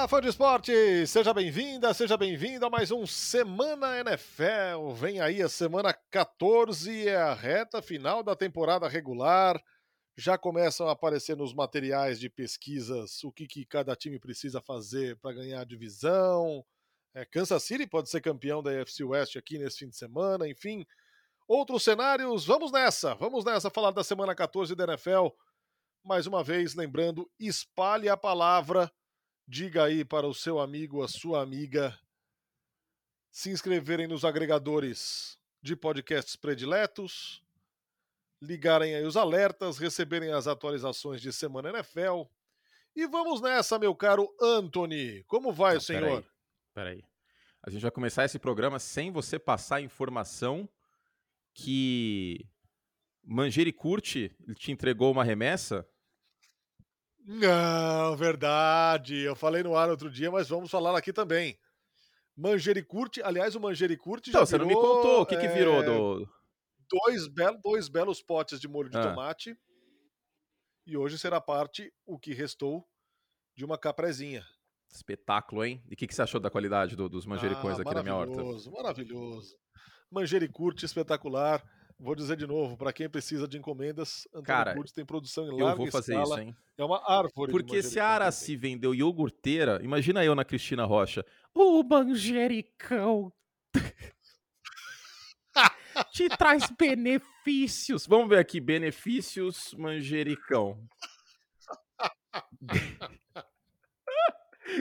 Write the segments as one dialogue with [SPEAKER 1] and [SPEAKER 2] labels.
[SPEAKER 1] Olá, fã de esporte! Seja bem-vinda, seja bem-vindo a mais um Semana NFL. Vem aí a semana 14, é a reta final da temporada regular. Já começam a aparecer nos materiais de pesquisas o que, que cada time precisa fazer para ganhar a divisão. É, Kansas City pode ser campeão da AFC West aqui nesse fim de semana, enfim. Outros cenários, vamos nessa, vamos nessa falar da semana 14 da NFL. Mais uma vez, lembrando, espalhe a palavra diga aí para o seu amigo, a sua amiga, se inscreverem nos agregadores de podcasts prediletos, ligarem aí os alertas, receberem as atualizações de Semana NFL. E vamos nessa, meu caro Anthony. Como vai, Não, senhor?
[SPEAKER 2] Peraí. Pera a gente vai começar esse programa sem você passar a informação que Manjeri Curti te entregou uma remessa
[SPEAKER 1] não, verdade. Eu falei no ar outro dia, mas vamos falar aqui também. Manjericurte, aliás, o Manjericurte
[SPEAKER 2] já você virou, não me contou o que, que virou é, do...
[SPEAKER 1] Dois, belo, dois belos potes de molho de ah. tomate. E hoje será parte, o que restou, de uma caprezinha.
[SPEAKER 2] Espetáculo, hein? E o que, que você achou da qualidade do, dos manjericões ah, aqui na minha horta?
[SPEAKER 1] Maravilhoso, maravilhoso. Manjericurte espetacular. Vou dizer de novo, para quem precisa de encomendas,
[SPEAKER 2] Antônio Cara, Curtis
[SPEAKER 1] tem produção em
[SPEAKER 2] larga Eu vou fazer
[SPEAKER 1] escala.
[SPEAKER 2] isso, hein?
[SPEAKER 1] É uma árvore.
[SPEAKER 2] Porque se a Araci vendeu iogurteira, imagina eu na Cristina Rocha. O manjericão te traz benefícios. Vamos ver aqui, benefícios manjericão.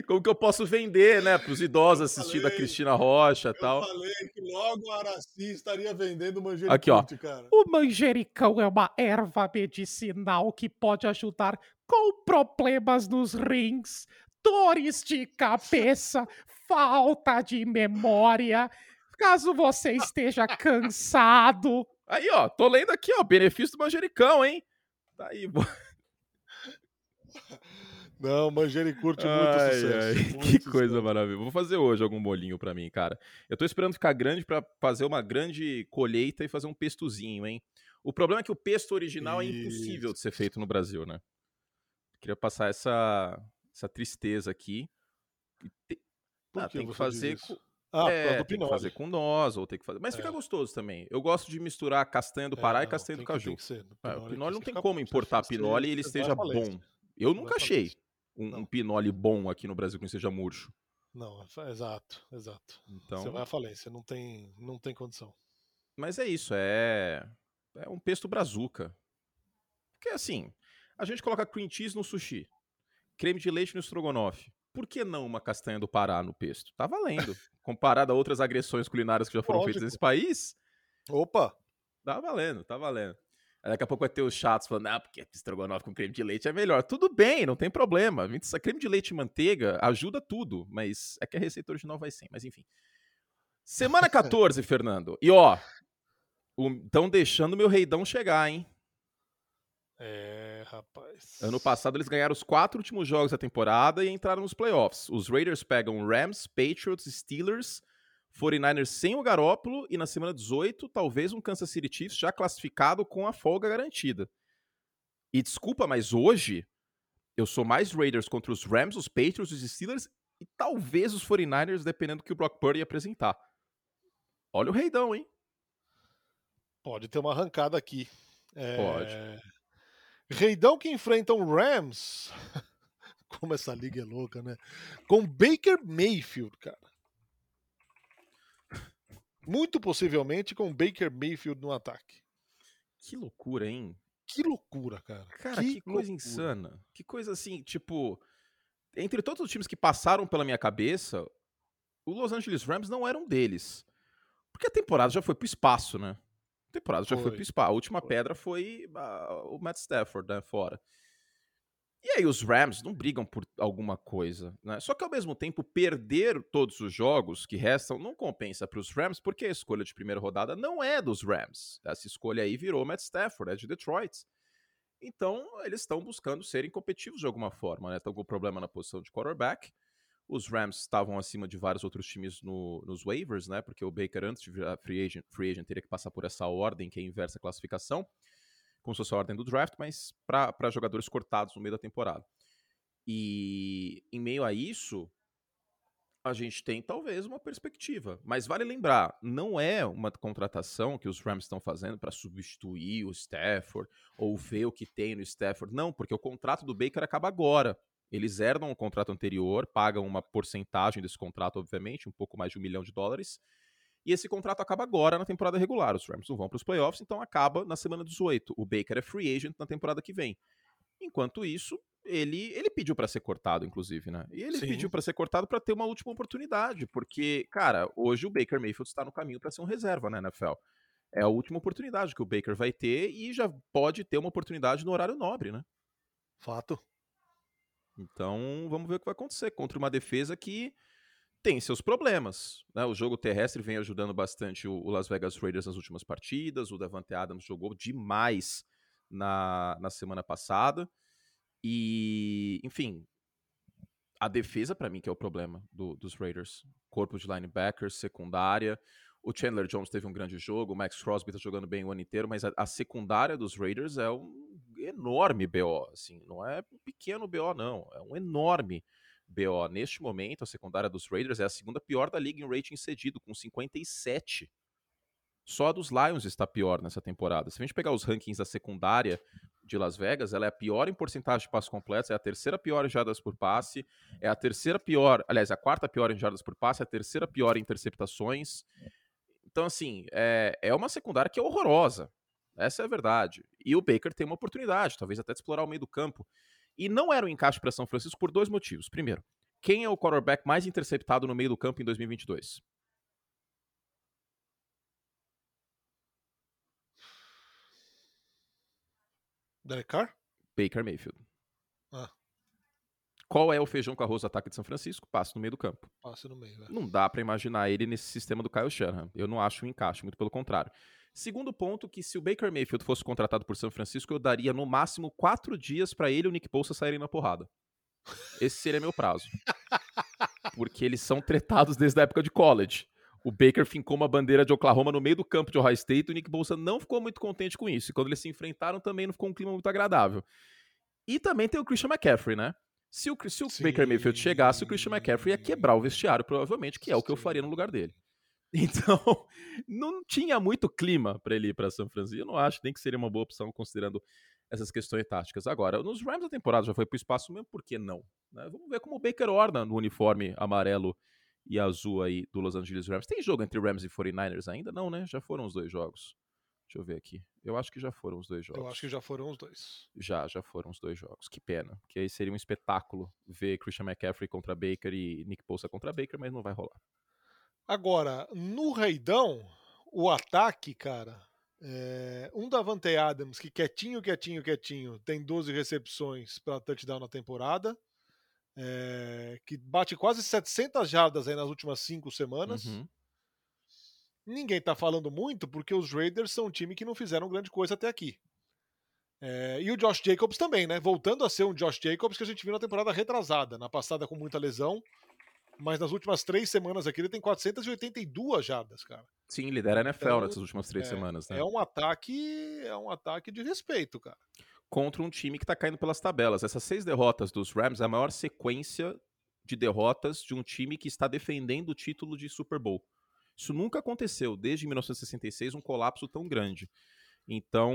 [SPEAKER 2] como que eu posso vender, né, para os idosos assistindo a Cristina Rocha e tal.
[SPEAKER 1] Eu falei que logo a Araci estaria vendendo manjericão,
[SPEAKER 2] Aqui, ó.
[SPEAKER 1] cara.
[SPEAKER 2] O manjericão é uma erva medicinal que pode ajudar com problemas nos rins, dores de cabeça, falta de memória, caso você esteja cansado. Aí, ó, tô lendo aqui, ó, benefício do manjericão, hein? Tá aí,
[SPEAKER 1] Não, curte muito ai, sucesso. Ai,
[SPEAKER 2] muito que sucesso. coisa maravilhosa. Vou fazer hoje algum molinho para mim, cara. Eu tô esperando ficar grande para fazer uma grande colheita e fazer um pestozinho, hein? O problema é que o pesto original Isso. é impossível de ser feito no Brasil, né? Queria passar essa, essa tristeza aqui.
[SPEAKER 1] Por ah,
[SPEAKER 2] tem que fazer
[SPEAKER 1] com... Ah,
[SPEAKER 2] é, tem que fazer com nós, ou tem que fazer. Mas é. fica gostoso também. Eu gosto de misturar castanha do Pará é, e castanha do caju. Ser, é, o pinole não tem como importar pinole e ele esteja bom. Eu nunca achei um, um pinole bom aqui no Brasil que não seja murcho.
[SPEAKER 1] Não, exato, exato. Então... Você vai à falência, não tem, não tem condição.
[SPEAKER 2] Mas é isso, é, é um pesto brazuca. Porque assim, a gente coloca cream cheese no sushi, creme de leite no estrogonofe. Por que não uma castanha do Pará no pesto? Tá valendo. Comparado a outras agressões culinárias que já foram Lógico. feitas nesse país.
[SPEAKER 1] Opa!
[SPEAKER 2] Tá valendo, tá valendo. Daqui a pouco vai ter os chatos falando, ah, porque estrogonofe com creme de leite é melhor. Tudo bem, não tem problema. Creme de leite e manteiga ajuda tudo, mas é que a receita original vai sem, mas enfim. Semana 14, Fernando. E ó, estão deixando meu reidão chegar, hein?
[SPEAKER 1] É, rapaz.
[SPEAKER 2] Ano passado eles ganharam os quatro últimos jogos da temporada e entraram nos playoffs. Os Raiders pegam Rams, Patriots, Steelers 49ers sem o Garópolo e na semana 18, talvez um Kansas City Chiefs já classificado com a folga garantida. E desculpa, mas hoje eu sou mais Raiders contra os Rams, os Patriots, os Steelers e talvez os 49ers, dependendo do que o Brock Purdy apresentar. Olha o reidão, hein?
[SPEAKER 1] Pode ter uma arrancada aqui.
[SPEAKER 2] É... Pode.
[SPEAKER 1] Reidão que enfrenta um Rams. Como essa liga é louca, né? Com Baker Mayfield, cara. Muito possivelmente com Baker Mayfield no ataque.
[SPEAKER 2] Que loucura, hein?
[SPEAKER 1] Que loucura, cara.
[SPEAKER 2] Cara, que, que coisa insana. Que coisa assim, tipo. Entre todos os times que passaram pela minha cabeça, o Los Angeles Rams não era um deles. Porque a temporada já foi pro espaço, né? A temporada já foi, foi pro espaço. A última foi. pedra foi uh, o Matt Stafford, né? Fora. E aí os Rams não brigam por alguma coisa, né? Só que ao mesmo tempo perder todos os jogos que restam não compensa para os Rams, porque a escolha de primeira rodada não é dos Rams. Essa escolha aí virou Matt Stafford, é de Detroit. Então eles estão buscando serem competitivos de alguma forma, né? Estão com problema na posição de quarterback. Os Rams estavam acima de vários outros times no, nos waivers, né? Porque o Baker antes de virar free agent, free agent teria que passar por essa ordem que é inversa classificação como se fosse a ordem do draft, mas para jogadores cortados no meio da temporada. E em meio a isso, a gente tem talvez uma perspectiva. Mas vale lembrar, não é uma contratação que os Rams estão fazendo para substituir o Stafford ou ver o que tem no Stafford. Não, porque o contrato do Baker acaba agora. Eles herdam o contrato anterior, pagam uma porcentagem desse contrato, obviamente, um pouco mais de um milhão de dólares. E esse contrato acaba agora na temporada regular. Os Rams não vão para os playoffs, então acaba na semana 18. O Baker é free agent na temporada que vem. Enquanto isso, ele, ele pediu para ser cortado, inclusive, né? E ele Sim. pediu para ser cortado para ter uma última oportunidade, porque, cara, hoje o Baker Mayfield está no caminho para ser um reserva na NFL. É a última oportunidade que o Baker vai ter e já pode ter uma oportunidade no horário nobre, né?
[SPEAKER 1] Fato.
[SPEAKER 2] Então, vamos ver o que vai acontecer contra uma defesa que tem seus problemas. Né? O jogo terrestre vem ajudando bastante o, Las Vegas Raiders nas últimas partidas. O Davante Adams jogou demais na, na semana passada. E, enfim, a defesa, para mim, que é o problema do, dos Raiders. Corpo de linebackers, secundária. O Chandler Jones teve um grande jogo, o Max Crosby tá jogando bem o ano inteiro, mas a, a secundária dos Raiders é um enorme BO, assim, não é um pequeno BO, não, é um enorme BO. Neste momento, a secundária dos Raiders é a segunda pior da liga em rating cedido, com 57. Só a dos Lions está pior nessa temporada. Se a gente pegar os rankings da secundária de Las Vegas, ela é a pior em porcentagem de passos completos, é a terceira pior em jardas por passe, é a terceira pior, aliás, é a quarta pior em jardas por passe, é a terceira pior em interceptações. Então, assim, é, é uma secundária que é horrorosa. Essa é a verdade. E o Baker tem uma oportunidade, talvez até de explorar o meio do campo. E não era um encaixe para São Francisco por dois motivos. Primeiro, quem é o quarterback mais interceptado no meio do campo em 2022?
[SPEAKER 1] Derek Carr?
[SPEAKER 2] Baker Mayfield.
[SPEAKER 1] Ah.
[SPEAKER 2] Qual é o feijão com arroz do ataque de São Francisco? Passe no meio do campo.
[SPEAKER 1] Passe no meio, é.
[SPEAKER 2] Não dá para imaginar ele nesse sistema do Kyle Shanahan. Eu não acho um encaixe, muito pelo contrário. Segundo ponto, que se o Baker Mayfield fosse contratado por São Francisco, eu daria no máximo quatro dias para ele e o Nick Bolsa saírem na porrada. Esse seria meu prazo. Porque eles são tretados desde a época de college. O Baker fincou uma bandeira de Oklahoma no meio do campo de Ohio State e o Nick Bolsa não ficou muito contente com isso. E quando eles se enfrentaram também não ficou um clima muito agradável. E também tem o Christian McCaffrey, né? Se o, se o Baker Mayfield chegasse, o Christian McCaffrey ia quebrar o vestiário, provavelmente, que é o que eu faria no lugar dele. Então, não tinha muito clima para ele ir para São Francisco. Eu não acho nem que seria uma boa opção, considerando essas questões táticas. Agora, nos Rams a temporada já foi para o espaço mesmo, por que não? Né? Vamos ver como o Baker orna no uniforme amarelo e azul aí do Los Angeles Rams. Tem jogo entre Rams e 49ers ainda? Não, né? Já foram os dois jogos. Deixa eu ver aqui. Eu acho que já foram os dois jogos.
[SPEAKER 1] Eu acho que já foram os dois.
[SPEAKER 2] Já, já foram os dois jogos. Que pena. Porque aí seria um espetáculo ver Christian McCaffrey contra Baker e Nick Bosa contra Baker, mas não vai rolar.
[SPEAKER 1] Agora, no Reidão, o ataque, cara, é, um Davante Adams que quietinho, quietinho, quietinho, tem 12 recepções para touchdown na temporada, é, que bate quase 700 jardas aí nas últimas cinco semanas. Uhum. Ninguém tá falando muito porque os Raiders são um time que não fizeram grande coisa até aqui. É, e o Josh Jacobs também, né? Voltando a ser um Josh Jacobs que a gente viu na temporada retrasada, na passada com muita lesão, mas nas últimas três semanas aqui ele tem 482 jardas, cara.
[SPEAKER 2] Sim, lidera a NFL então, nessas últimas três
[SPEAKER 1] é,
[SPEAKER 2] semanas, né?
[SPEAKER 1] É um ataque, é um ataque de respeito, cara.
[SPEAKER 2] Contra um time que tá caindo pelas tabelas. Essas seis derrotas dos Rams é a maior sequência de derrotas de um time que está defendendo o título de Super Bowl. Isso nunca aconteceu desde 1966, um colapso tão grande. Então,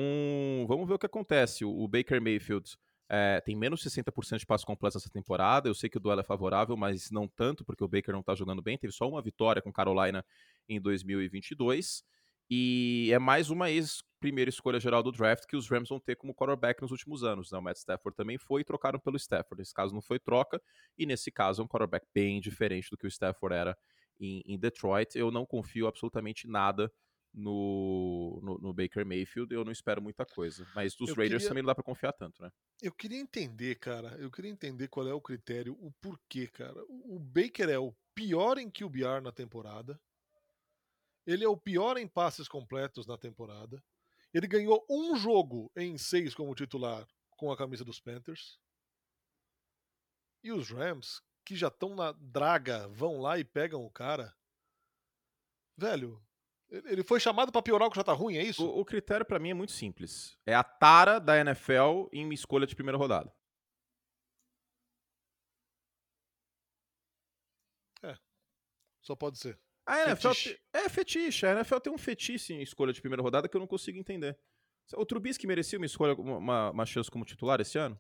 [SPEAKER 2] vamos ver o que acontece. O Baker Mayfield é, tem menos 60% de passos completos essa temporada. Eu sei que o duelo é favorável, mas não tanto, porque o Baker não está jogando bem. Teve só uma vitória com Carolina em 2022. E é mais uma ex-primeira escolha geral do draft que os Rams vão ter como quarterback nos últimos anos. Né? O Matt Stafford também foi e trocaram pelo Stafford. Nesse caso não foi troca, e nesse caso é um quarterback bem diferente do que o Stafford era em, em Detroit. Eu não confio absolutamente nada no, no, no, Baker Mayfield, eu não espero muita coisa. Mas dos eu Raiders queria... também não dá para confiar tanto, né?
[SPEAKER 1] Eu queria entender, cara. Eu queria entender qual é o critério, o porquê, cara. O Baker é o pior em QBR na temporada. Ele é o pior em passes completos na temporada. Ele ganhou um jogo em seis como titular com a camisa dos Panthers. E os Rams, que já estão na draga, vão lá e pegam o cara. Velho, ele foi chamado para piorar o que já tá ruim, é isso?
[SPEAKER 2] O, o critério para mim é muito simples. É a tara da NFL em escolha de primeira rodada. É.
[SPEAKER 1] Só pode ser.
[SPEAKER 2] A NFL é fetiche. A NFL tem um fetiche em escolha de primeira rodada que eu não consigo entender. O Trubisky merecia uma escolha, uma, uma chance como titular esse ano?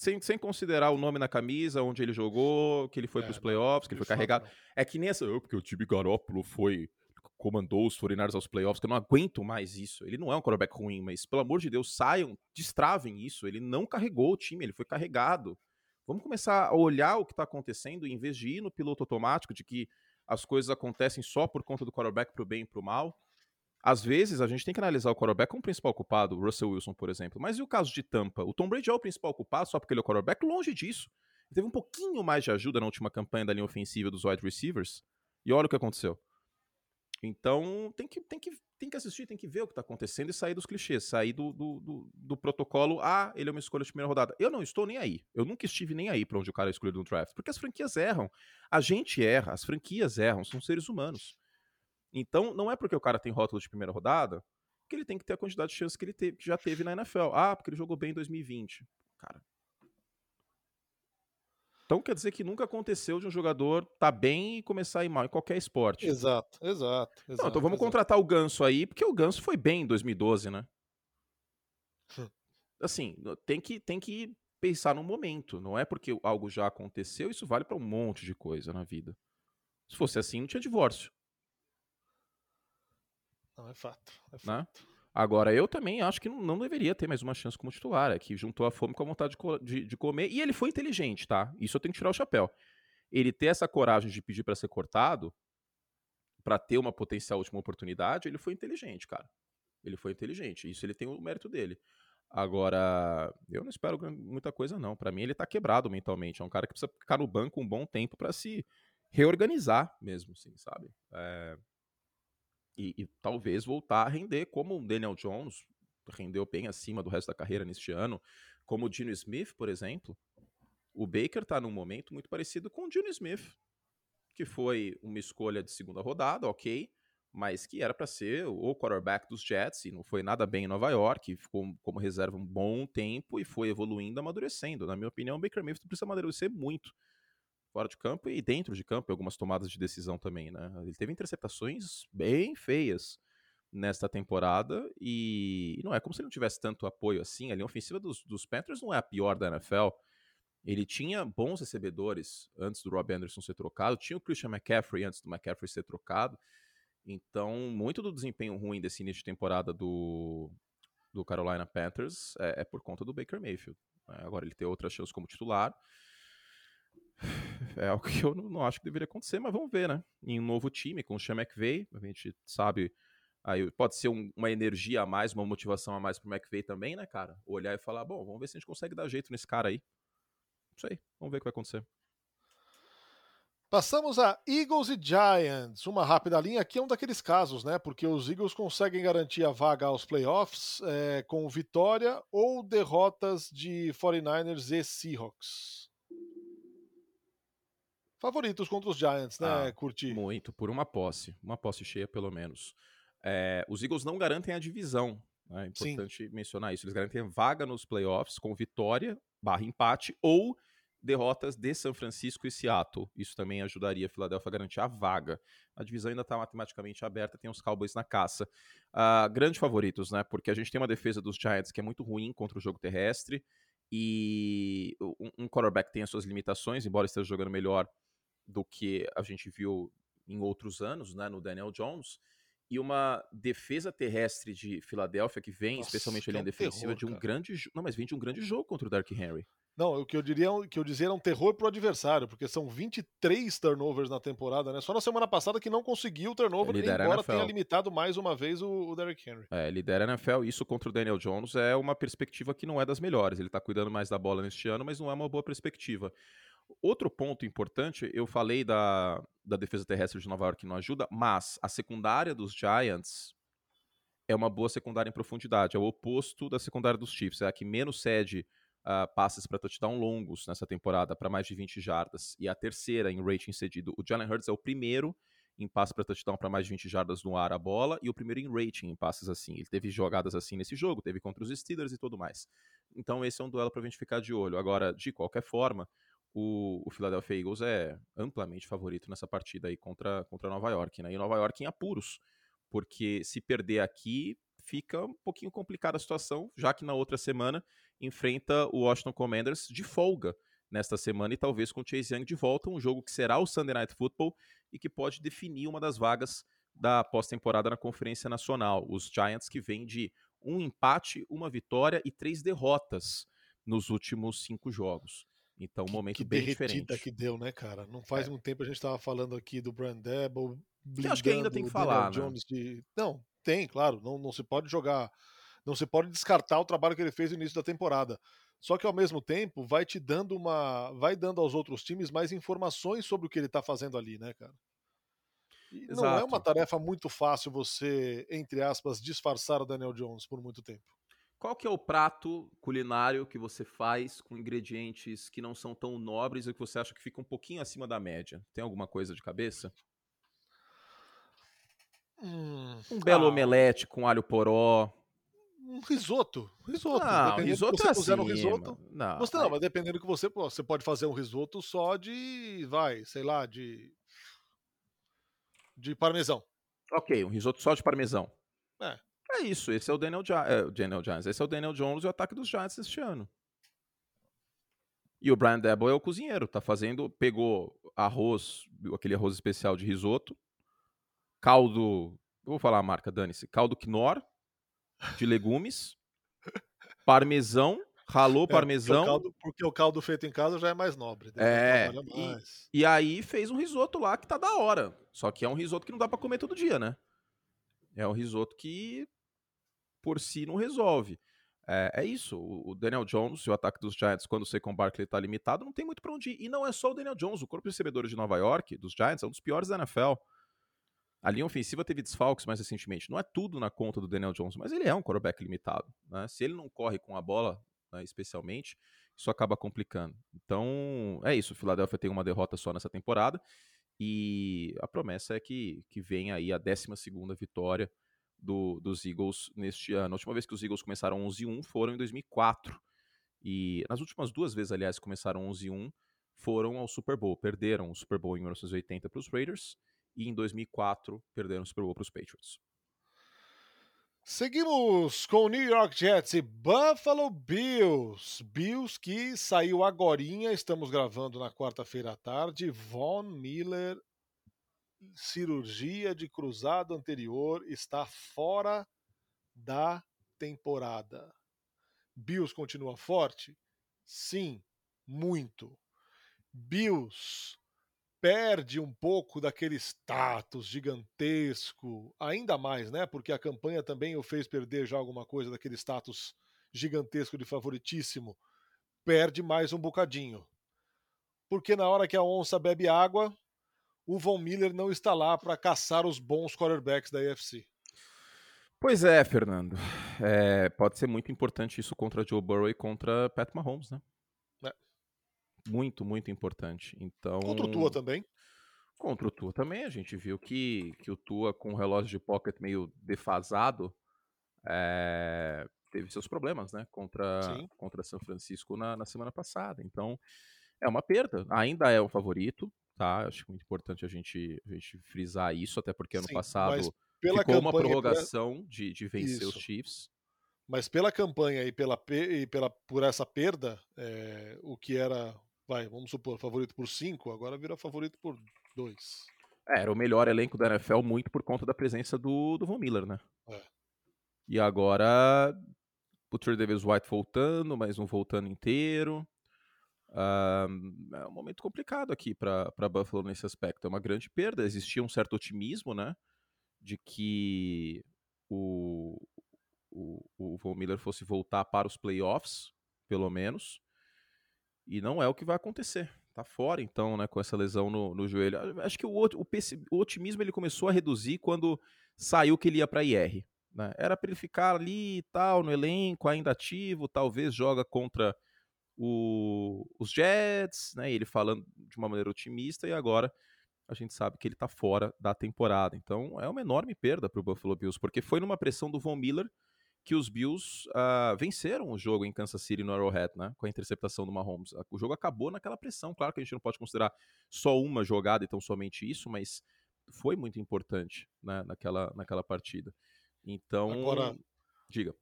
[SPEAKER 2] Sem, sem considerar o nome na camisa, onde ele jogou, que ele foi é, para os playoffs, que ele foi carregado. Não. É que nem essa. Oh, porque o time Garópolo foi. comandou os 49 aos playoffs, que eu não aguento mais isso. Ele não é um quarterback ruim, mas pelo amor de Deus, saiam, destravem isso. Ele não carregou o time, ele foi carregado. Vamos começar a olhar o que está acontecendo em vez de ir no piloto automático de que as coisas acontecem só por conta do quarterback para o bem e para o mal. Às vezes, a gente tem que analisar o quarterback como principal culpado, o Russell Wilson, por exemplo. Mas e o caso de Tampa? O Tom Brady é o principal culpado só porque ele é o quarterback? Longe disso. Ele teve um pouquinho mais de ajuda na última campanha da linha ofensiva dos wide receivers. E olha o que aconteceu. Então, tem que, tem que, tem que assistir, tem que ver o que está acontecendo e sair dos clichês, sair do, do, do, do, protocolo. Ah, ele é uma escolha de primeira rodada. Eu não estou nem aí. Eu nunca estive nem aí para onde o cara é escolhido no draft. Porque as franquias erram. A gente erra, as franquias erram, são seres humanos. Então, não é porque o cara tem rótulo de primeira rodada que ele tem que ter a quantidade de chances que ele teve, que já teve na NFL. Ah, porque ele jogou bem em 2020. Cara. Então quer dizer que nunca aconteceu de um jogador tá bem e começar a ir mal em qualquer esporte.
[SPEAKER 1] Exato, exato. exato
[SPEAKER 2] não, então vamos
[SPEAKER 1] exato.
[SPEAKER 2] contratar o Ganso aí, porque o Ganso foi bem em 2012, né? assim, tem que, tem que pensar no momento. Não é porque algo já aconteceu, isso vale para um monte de coisa na vida. Se fosse assim, não tinha divórcio.
[SPEAKER 1] Não, é fato. É
[SPEAKER 2] né? fato. Né? Agora, eu também acho que não, deveria ter mais uma chance como titular. É que juntou a fome com a vontade de, de, de, comer. E ele foi inteligente, tá? Isso eu tenho que tirar o chapéu. Ele ter essa coragem de pedir para ser cortado, para ter uma potencial última oportunidade, ele foi inteligente, cara. Ele foi inteligente. Isso ele tem o mérito dele. Agora, eu não espero muita coisa, não. Para mim, ele tá quebrado mentalmente. É um cara que precisa ficar no banco um bom tempo para se reorganizar mesmo, assim, sabe? É, e, e, talvez voltar a render como o Daniel Jones rendeu bem acima do resto da carreira neste ano, como o Gino Smith, por exemplo. O Baker está num momento muito parecido com o Gino Smith, que foi uma escolha de segunda rodada, ok, mas que era para ser o quarterback dos Jets e não foi nada bem em Nova York, ficou como reserva um bom tempo e foi evoluindo, amadurecendo. Na minha opinião, o Baker Mayfield precisa amadurecer muito fora de campo e dentro de campo, algumas tomadas de decisão também, né? Ele teve interceptações bem feias nesta temporada e não é como se ele não tivesse tanto apoio assim. A linha ofensiva dos, dos Panthers não é a pior da NFL. Ele tinha bons recebedores antes do Rob Anderson ser trocado, tinha o Christian McCaffrey antes do McCaffrey ser trocado. Então, muito do desempenho ruim desse início de temporada do, do Carolina Panthers é, é por conta do Baker Mayfield. Né? Agora ele tem outras chances como titular é algo que eu não, não, acho que deveria acontecer, mas vamos ver, né? Em um novo time, com o Sean McVay, a gente sabe. Aí pode ser um, uma energia a mais, uma motivação a mais pro McVay também, né, cara? Olhar e falar, bom, vamos ver se a gente consegue dar jeito nesse cara aí. Não sei, vamos ver o que vai acontecer.
[SPEAKER 1] Passamos a Eagles e Giants. Uma rápida linha. Aqui é um daqueles casos, né? Porque os Eagles conseguem garantir a vaga aos playoffs é, com vitória ou derrotas de 49ers e Seahawks. Favoritos contra os Giants, né, ah, Curti?
[SPEAKER 2] Muito, por uma posse. Uma posse cheia, pelo menos. É, os Eagles não garantem a divisão. Né, é importante Sim. mencionar isso. Eles garantem vaga nos playoffs com vitória, barra empate, ou derrotas de São Francisco e Seattle. Isso também ajudaria a Filadélfia a garantir a vaga. A divisão ainda está matematicamente aberta, tem os Cowboys na caça. Uh, grandes favoritos, né? Porque a gente tem uma defesa dos Giants que é muito ruim contra o jogo terrestre. E um, um quarterback tem as suas limitações, embora esteja jogando melhor do que a gente viu em outros anos, né, no Daniel Jones, e uma defesa terrestre de Filadélfia que vem, Nossa, especialmente ali é um defensiva, terror, de um cara. grande, não, mas vem de um grande jogo contra o Dark Henry.
[SPEAKER 1] Não, o que eu diria, que eu dizia era um terror pro adversário, porque são 23 turnovers na temporada, né? Só na semana passada que não conseguiu o turnover, lidera embora tenha limitado mais uma vez o, o Derrick Henry.
[SPEAKER 2] É, lidera a NFL, isso contra o Daniel Jones é uma perspectiva que não é das melhores. Ele tá cuidando mais da bola neste ano, mas não é uma boa perspectiva. Outro ponto importante, eu falei da, da defesa terrestre de Nova York que não ajuda, mas a secundária dos Giants é uma boa secundária em profundidade, é o oposto da secundária dos Chiefs, é a que menos cede uh, passes para touchdown longos nessa temporada, para mais de 20 jardas, e a terceira em rating cedido. O Jalen Hurts é o primeiro em passes para touchdown para mais de 20 jardas no ar a bola e o primeiro em rating em passes assim. Ele teve jogadas assim nesse jogo, teve contra os Steelers e tudo mais. Então esse é um duelo para a gente ficar de olho. Agora, de qualquer forma, o, o Philadelphia Eagles é amplamente favorito nessa partida aí contra, contra Nova York, né? E Nova York em apuros, porque se perder aqui, fica um pouquinho complicada a situação, já que na outra semana enfrenta o Washington Commanders de folga nesta semana e talvez com o Chase Young de volta, um jogo que será o Sunday Night Football e que pode definir uma das vagas da pós-temporada na Conferência Nacional. Os Giants que vêm de um empate, uma vitória e três derrotas nos últimos cinco jogos. Então, um momento
[SPEAKER 1] que
[SPEAKER 2] bem
[SPEAKER 1] derretida
[SPEAKER 2] diferente.
[SPEAKER 1] que deu, né, cara? Não faz
[SPEAKER 2] É.
[SPEAKER 1] muito tempo a gente estava falando aqui do Brandebo.
[SPEAKER 2] Eu acho que ainda tem que falar, né?
[SPEAKER 1] De... Não, tem, claro. Não, não se pode jogar. Não se pode descartar o trabalho que ele fez no início da temporada. Só que ao mesmo tempo vai te dando uma. Vai dando aos outros times mais informações sobre o que ele tá fazendo ali, né, cara? E não é uma tarefa muito fácil você, entre aspas, disfarçar o Daniel Jones por muito tempo.
[SPEAKER 2] Qual que é o prato culinário que você faz com ingredientes que não são tão nobres e que você acha que fica um pouquinho acima da média? Tem alguma coisa de cabeça?
[SPEAKER 1] Hum,
[SPEAKER 2] Um belo
[SPEAKER 1] ah,
[SPEAKER 2] omelete com alho poró.
[SPEAKER 1] Um risoto. Risoto.
[SPEAKER 2] Não, risoto
[SPEAKER 1] você
[SPEAKER 2] é
[SPEAKER 1] puser no
[SPEAKER 2] acima.
[SPEAKER 1] risoto.
[SPEAKER 2] Não,
[SPEAKER 1] Você não, mas dependendo do que você. Você pode fazer um risoto só de. Vai, sei lá, de. De parmesão.
[SPEAKER 2] Ok, um risoto só de parmesão.
[SPEAKER 1] É.
[SPEAKER 2] É isso, esse é o Daniel, Gi- é, Daniel Giants. Esse é o Daniel Jones e o ataque dos Giants este ano. E o Brian Debo é o cozinheiro, tá fazendo, pegou arroz, aquele arroz especial de risoto, caldo, eu vou falar a marca, dane-se, caldo Knorr, de legumes, parmesão, ralou
[SPEAKER 1] É, porque o
[SPEAKER 2] parmesão,
[SPEAKER 1] caldo- Porque o caldo feito em casa já é mais nobre. daí
[SPEAKER 2] É, e-. E aí fez um risoto lá que tá da hora. Só que é um risoto que não dá pra comer todo dia, né? É um risoto que por si não resolve. É, é isso. O Daniel Jones e o ataque dos Giants, quando o Saquon Barkley tá limitado, não tem muito pra onde ir. E não é só o Daniel Jones. O corpo de recebedores de Nova York, dos Giants, é um dos piores da NFL. A linha ofensiva teve desfalques mais recentemente. Não é tudo na conta do Daniel Jones, mas ele é um quarterback limitado. né? Se ele não corre com a bola, né, especialmente, isso acaba complicando. Então, é isso. O Philadelphia tem uma derrota só nessa temporada. E a promessa é que, que venha aí a 12 vitória do, dos Eagles neste ano. A última vez que os Eagles começaram 11-1 foram em 2004. E nas últimas duas vezes, aliás, começaram 11-1, foram ao Super Bowl. Perderam o Super Bowl em 1980 para os Raiders e em 2004 perderam o Super Bowl para os Patriots.
[SPEAKER 1] Seguimos com New York Jets e Buffalo Bills. Bills que saiu agorinha, estamos gravando na quarta-feira à tarde. Von Miller, cirurgia de cruzado anterior, está fora da temporada. Bills continua forte? Sim, muito. Bills perde um pouco daquele status gigantesco, ainda mais, né? Porque a campanha também o fez perder já alguma coisa daquele status gigantesco de favoritíssimo. Perde mais um bocadinho. Porque na hora que a onça bebe água, o Von Miller não está lá para caçar os bons quarterbacks da AFC.
[SPEAKER 2] Pois é, Fernando. É, pode ser muito importante isso contra Joe Burrow e contra Pat Mahomes, né?
[SPEAKER 1] É.
[SPEAKER 2] Muito, muito importante. Então,
[SPEAKER 1] Contra o Tua também.
[SPEAKER 2] Contra o Tua também, a gente viu que, que o Tua, com o relógio de pocket meio defasado, é, teve seus problemas, né? Contra,
[SPEAKER 1] Sim.
[SPEAKER 2] contra São Francisco na, na semana passada. Então, é uma perda. Ainda é o favorito, tá? Acho muito importante a gente, a gente frisar isso, até porque ano
[SPEAKER 1] Sim,
[SPEAKER 2] passado ficou uma prorrogação de, de vencer os
[SPEAKER 1] Isso.
[SPEAKER 2] Chiefs.
[SPEAKER 1] Mas pela campanha e, pela, pe- e pela, por essa perda, é, o que era, vai, vamos supor, favorito por 5, agora vira favorito por 2.
[SPEAKER 2] É, era o melhor elenco da NFL muito por conta da presença do, do Von Miller, né?
[SPEAKER 1] É.
[SPEAKER 2] E agora o Trey Davis White voltando, mas não voltando inteiro. Ah, é um momento complicado aqui para Buffalo nesse aspecto. É uma grande perda. Existia um certo otimismo, né? De que o, o, o Von Miller fosse voltar para os playoffs, pelo menos. E não é o que vai acontecer. Tá fora, então, né, com essa lesão no, no joelho. Acho que o, o, o otimismo ele começou a reduzir quando saiu que ele ia para IR. Né? Era para ele ficar ali e tal, no elenco, ainda ativo, talvez joga contra o- os Jets, né? Ele falando de uma maneira otimista, e agora a gente sabe que ele tá fora da temporada. Então é uma enorme perda para o Buffalo Bills, porque foi numa pressão do Von Miller que os Bills uh, venceram o jogo em Kansas City no Arrowhead, né? Com a interceptação do Mahomes. O jogo acabou naquela pressão. Claro que a gente não pode considerar só uma jogada, então somente isso, mas foi muito importante né, naquela, naquela partida. Então, Agora, diga.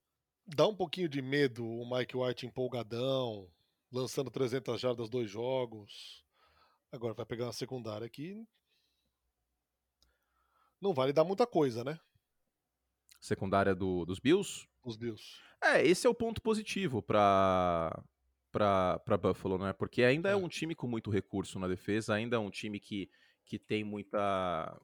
[SPEAKER 1] Dá um pouquinho de medo o Mike White empolgadão, lançando 300 jardas dois jogos. Agora vai pegar uma secundária aqui. Não vale dar muita coisa, né?
[SPEAKER 2] Secundária do, dos Bills?
[SPEAKER 1] Os Bills.
[SPEAKER 2] É, esse é o ponto positivo para para Buffalo, né? Porque ainda é. é um time com muito recurso na defesa, ainda é um time que, que tem muita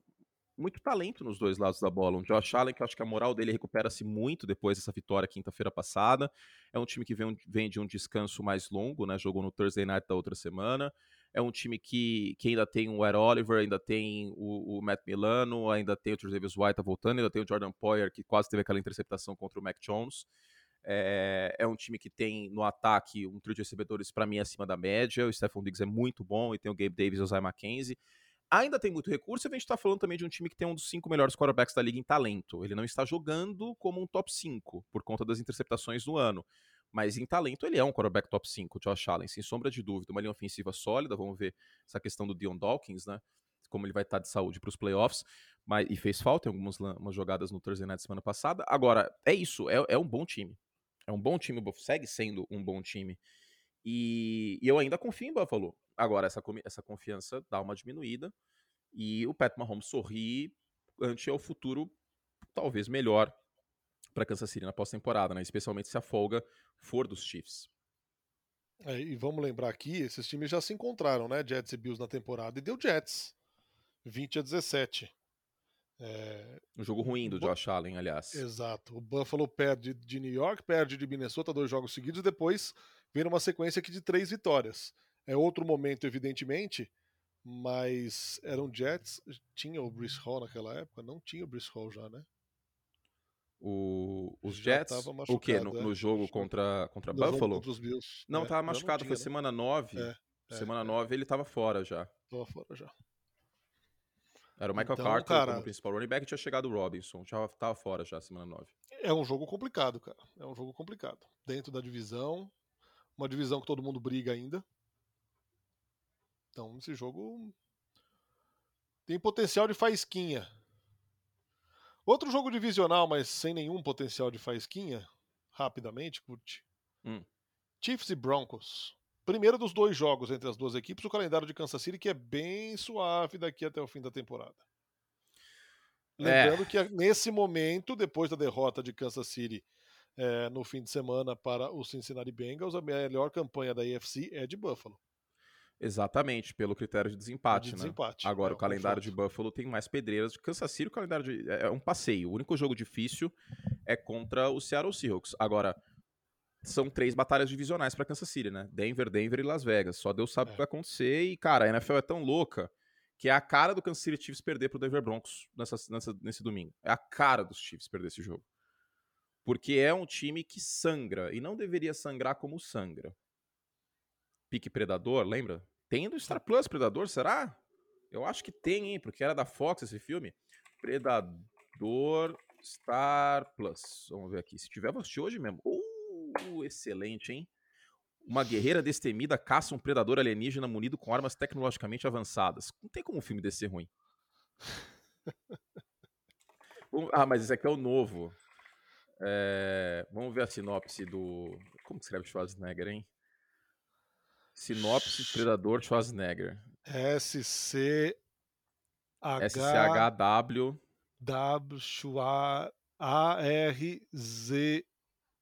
[SPEAKER 2] muito talento nos dois lados da bola. Um Josh Allen, que eu acho que a moral dele recupera-se muito depois dessa vitória quinta-feira passada. É um time que vem, vem, de um descanso mais longo, né? Jogou no Thursday Night da outra semana. É um time que, que ainda tem o Ed Oliver, ainda tem o, o Matt Milano, ainda tem o Travis White tá voltando, ainda tem o Jordan Poyer, que quase teve aquela interceptação contra o Mac Jones. É, é, um time que tem no ataque um trio de recebedores para mim acima da média. O Stephon Diggs é muito bom e tem o Gabe Davis e o Zay McKenzie ainda tem muito recurso, e a gente está falando também de um time que tem um dos cinco melhores quarterbacks da liga em talento. Ele não está jogando como um top 5 por conta das interceptações do ano. Mas em talento ele é um quarterback top 5, Josh Allen, sem sombra de dúvida. Uma linha ofensiva sólida, vamos ver essa questão do Dion Dawkins, né? Como ele vai estar tá de saúde para os playoffs. Mas, e fez falta em algumas jogadas no Thursday Night semana passada. Agora, é isso, é, é um bom time. É um bom time, segue sendo um bom time. E, e eu ainda confio em Buffalo. Agora, essa, essa confiança dá uma diminuída. E o Pat Mahomes sorri ante ao futuro talvez melhor para Kansas City na pós-temporada, né? especialmente se a folga for dos Chiefs.
[SPEAKER 1] É, e vamos lembrar aqui, esses times já se encontraram, né? Jets e Bills na temporada, e deu Jets. 20 a 17.
[SPEAKER 2] É... Um jogo ruim do Josh Allen, aliás.
[SPEAKER 1] Exato. O Buffalo perde de New York, perde de Minnesota dois jogos seguidos, e depois vem uma sequência aqui de três vitórias. É outro momento, evidentemente, mas eram Jets. Tinha o Brice Hall naquela época? Não tinha o Brice Hall já, né?
[SPEAKER 2] O, os já Jets, o que? No, é. no, jogo contra, contra no Buffalo? Contra
[SPEAKER 1] Bills.
[SPEAKER 2] Não, é, tava machucado, foi né? semana 9. É, é, semana é. 9 ele tava fora já.
[SPEAKER 1] Tava fora já.
[SPEAKER 2] Era o Michael então, Carter cara, como principal running back tinha chegado o Robinson. Já tava fora já, semana 9.
[SPEAKER 1] É um jogo complicado, cara. É um jogo complicado. Dentro da divisão, uma divisão que todo mundo briga ainda. Então, esse jogo tem potencial de faísquinha. Outro jogo divisional, mas sem nenhum potencial de faísquinha, rapidamente, curte. Hum. Chiefs e Broncos. Primeiro dos dois jogos entre as duas equipes, o calendário de Kansas City, que é bem suave daqui até o fim da temporada. Lembrando é. que nesse momento, depois da derrota de Kansas City é, no fim de semana para o Cincinnati Bengals, a melhor campanha da AFC é de Buffalo.
[SPEAKER 2] Exatamente, pelo critério de desempate,
[SPEAKER 1] de
[SPEAKER 2] né?
[SPEAKER 1] desempate
[SPEAKER 2] Agora, é, o calendário de Buffalo tem mais pedreiras. De Kansas City, o calendário de... é um passeio. O único jogo difícil é contra o Seattle Seahawks. Agora, são três batalhas divisionais para Kansas City, né? Denver, Denver e Las Vegas. Só Deus sabe é. o que vai acontecer. E, cara, a NFL é tão louca que é a cara do Kansas City Chiefs perder pro Denver Broncos nessa, nessa, nesse domingo. É a cara dos Chiefs perder esse jogo. Porque é um time que sangra, e não deveria sangrar como sangra. Pique Predador, lembra? Tem do Star Plus Predador, será? Eu acho que tem, hein? Porque era da Fox esse filme. Predador Star Plus. Vamos ver aqui. Se tiver, vou assistir hoje mesmo. Uh, excelente, hein? Uma guerreira destemida caça um predador alienígena munido com armas tecnologicamente avançadas. Não tem como um filme desse ser ruim. ah, mas esse aqui é o novo. É... Vamos ver a sinopse do. Como que escreve Schwarzenegger, hein? Sinopse Predador Schwarzenegger.
[SPEAKER 1] SC
[SPEAKER 2] SCHW
[SPEAKER 1] W A R Z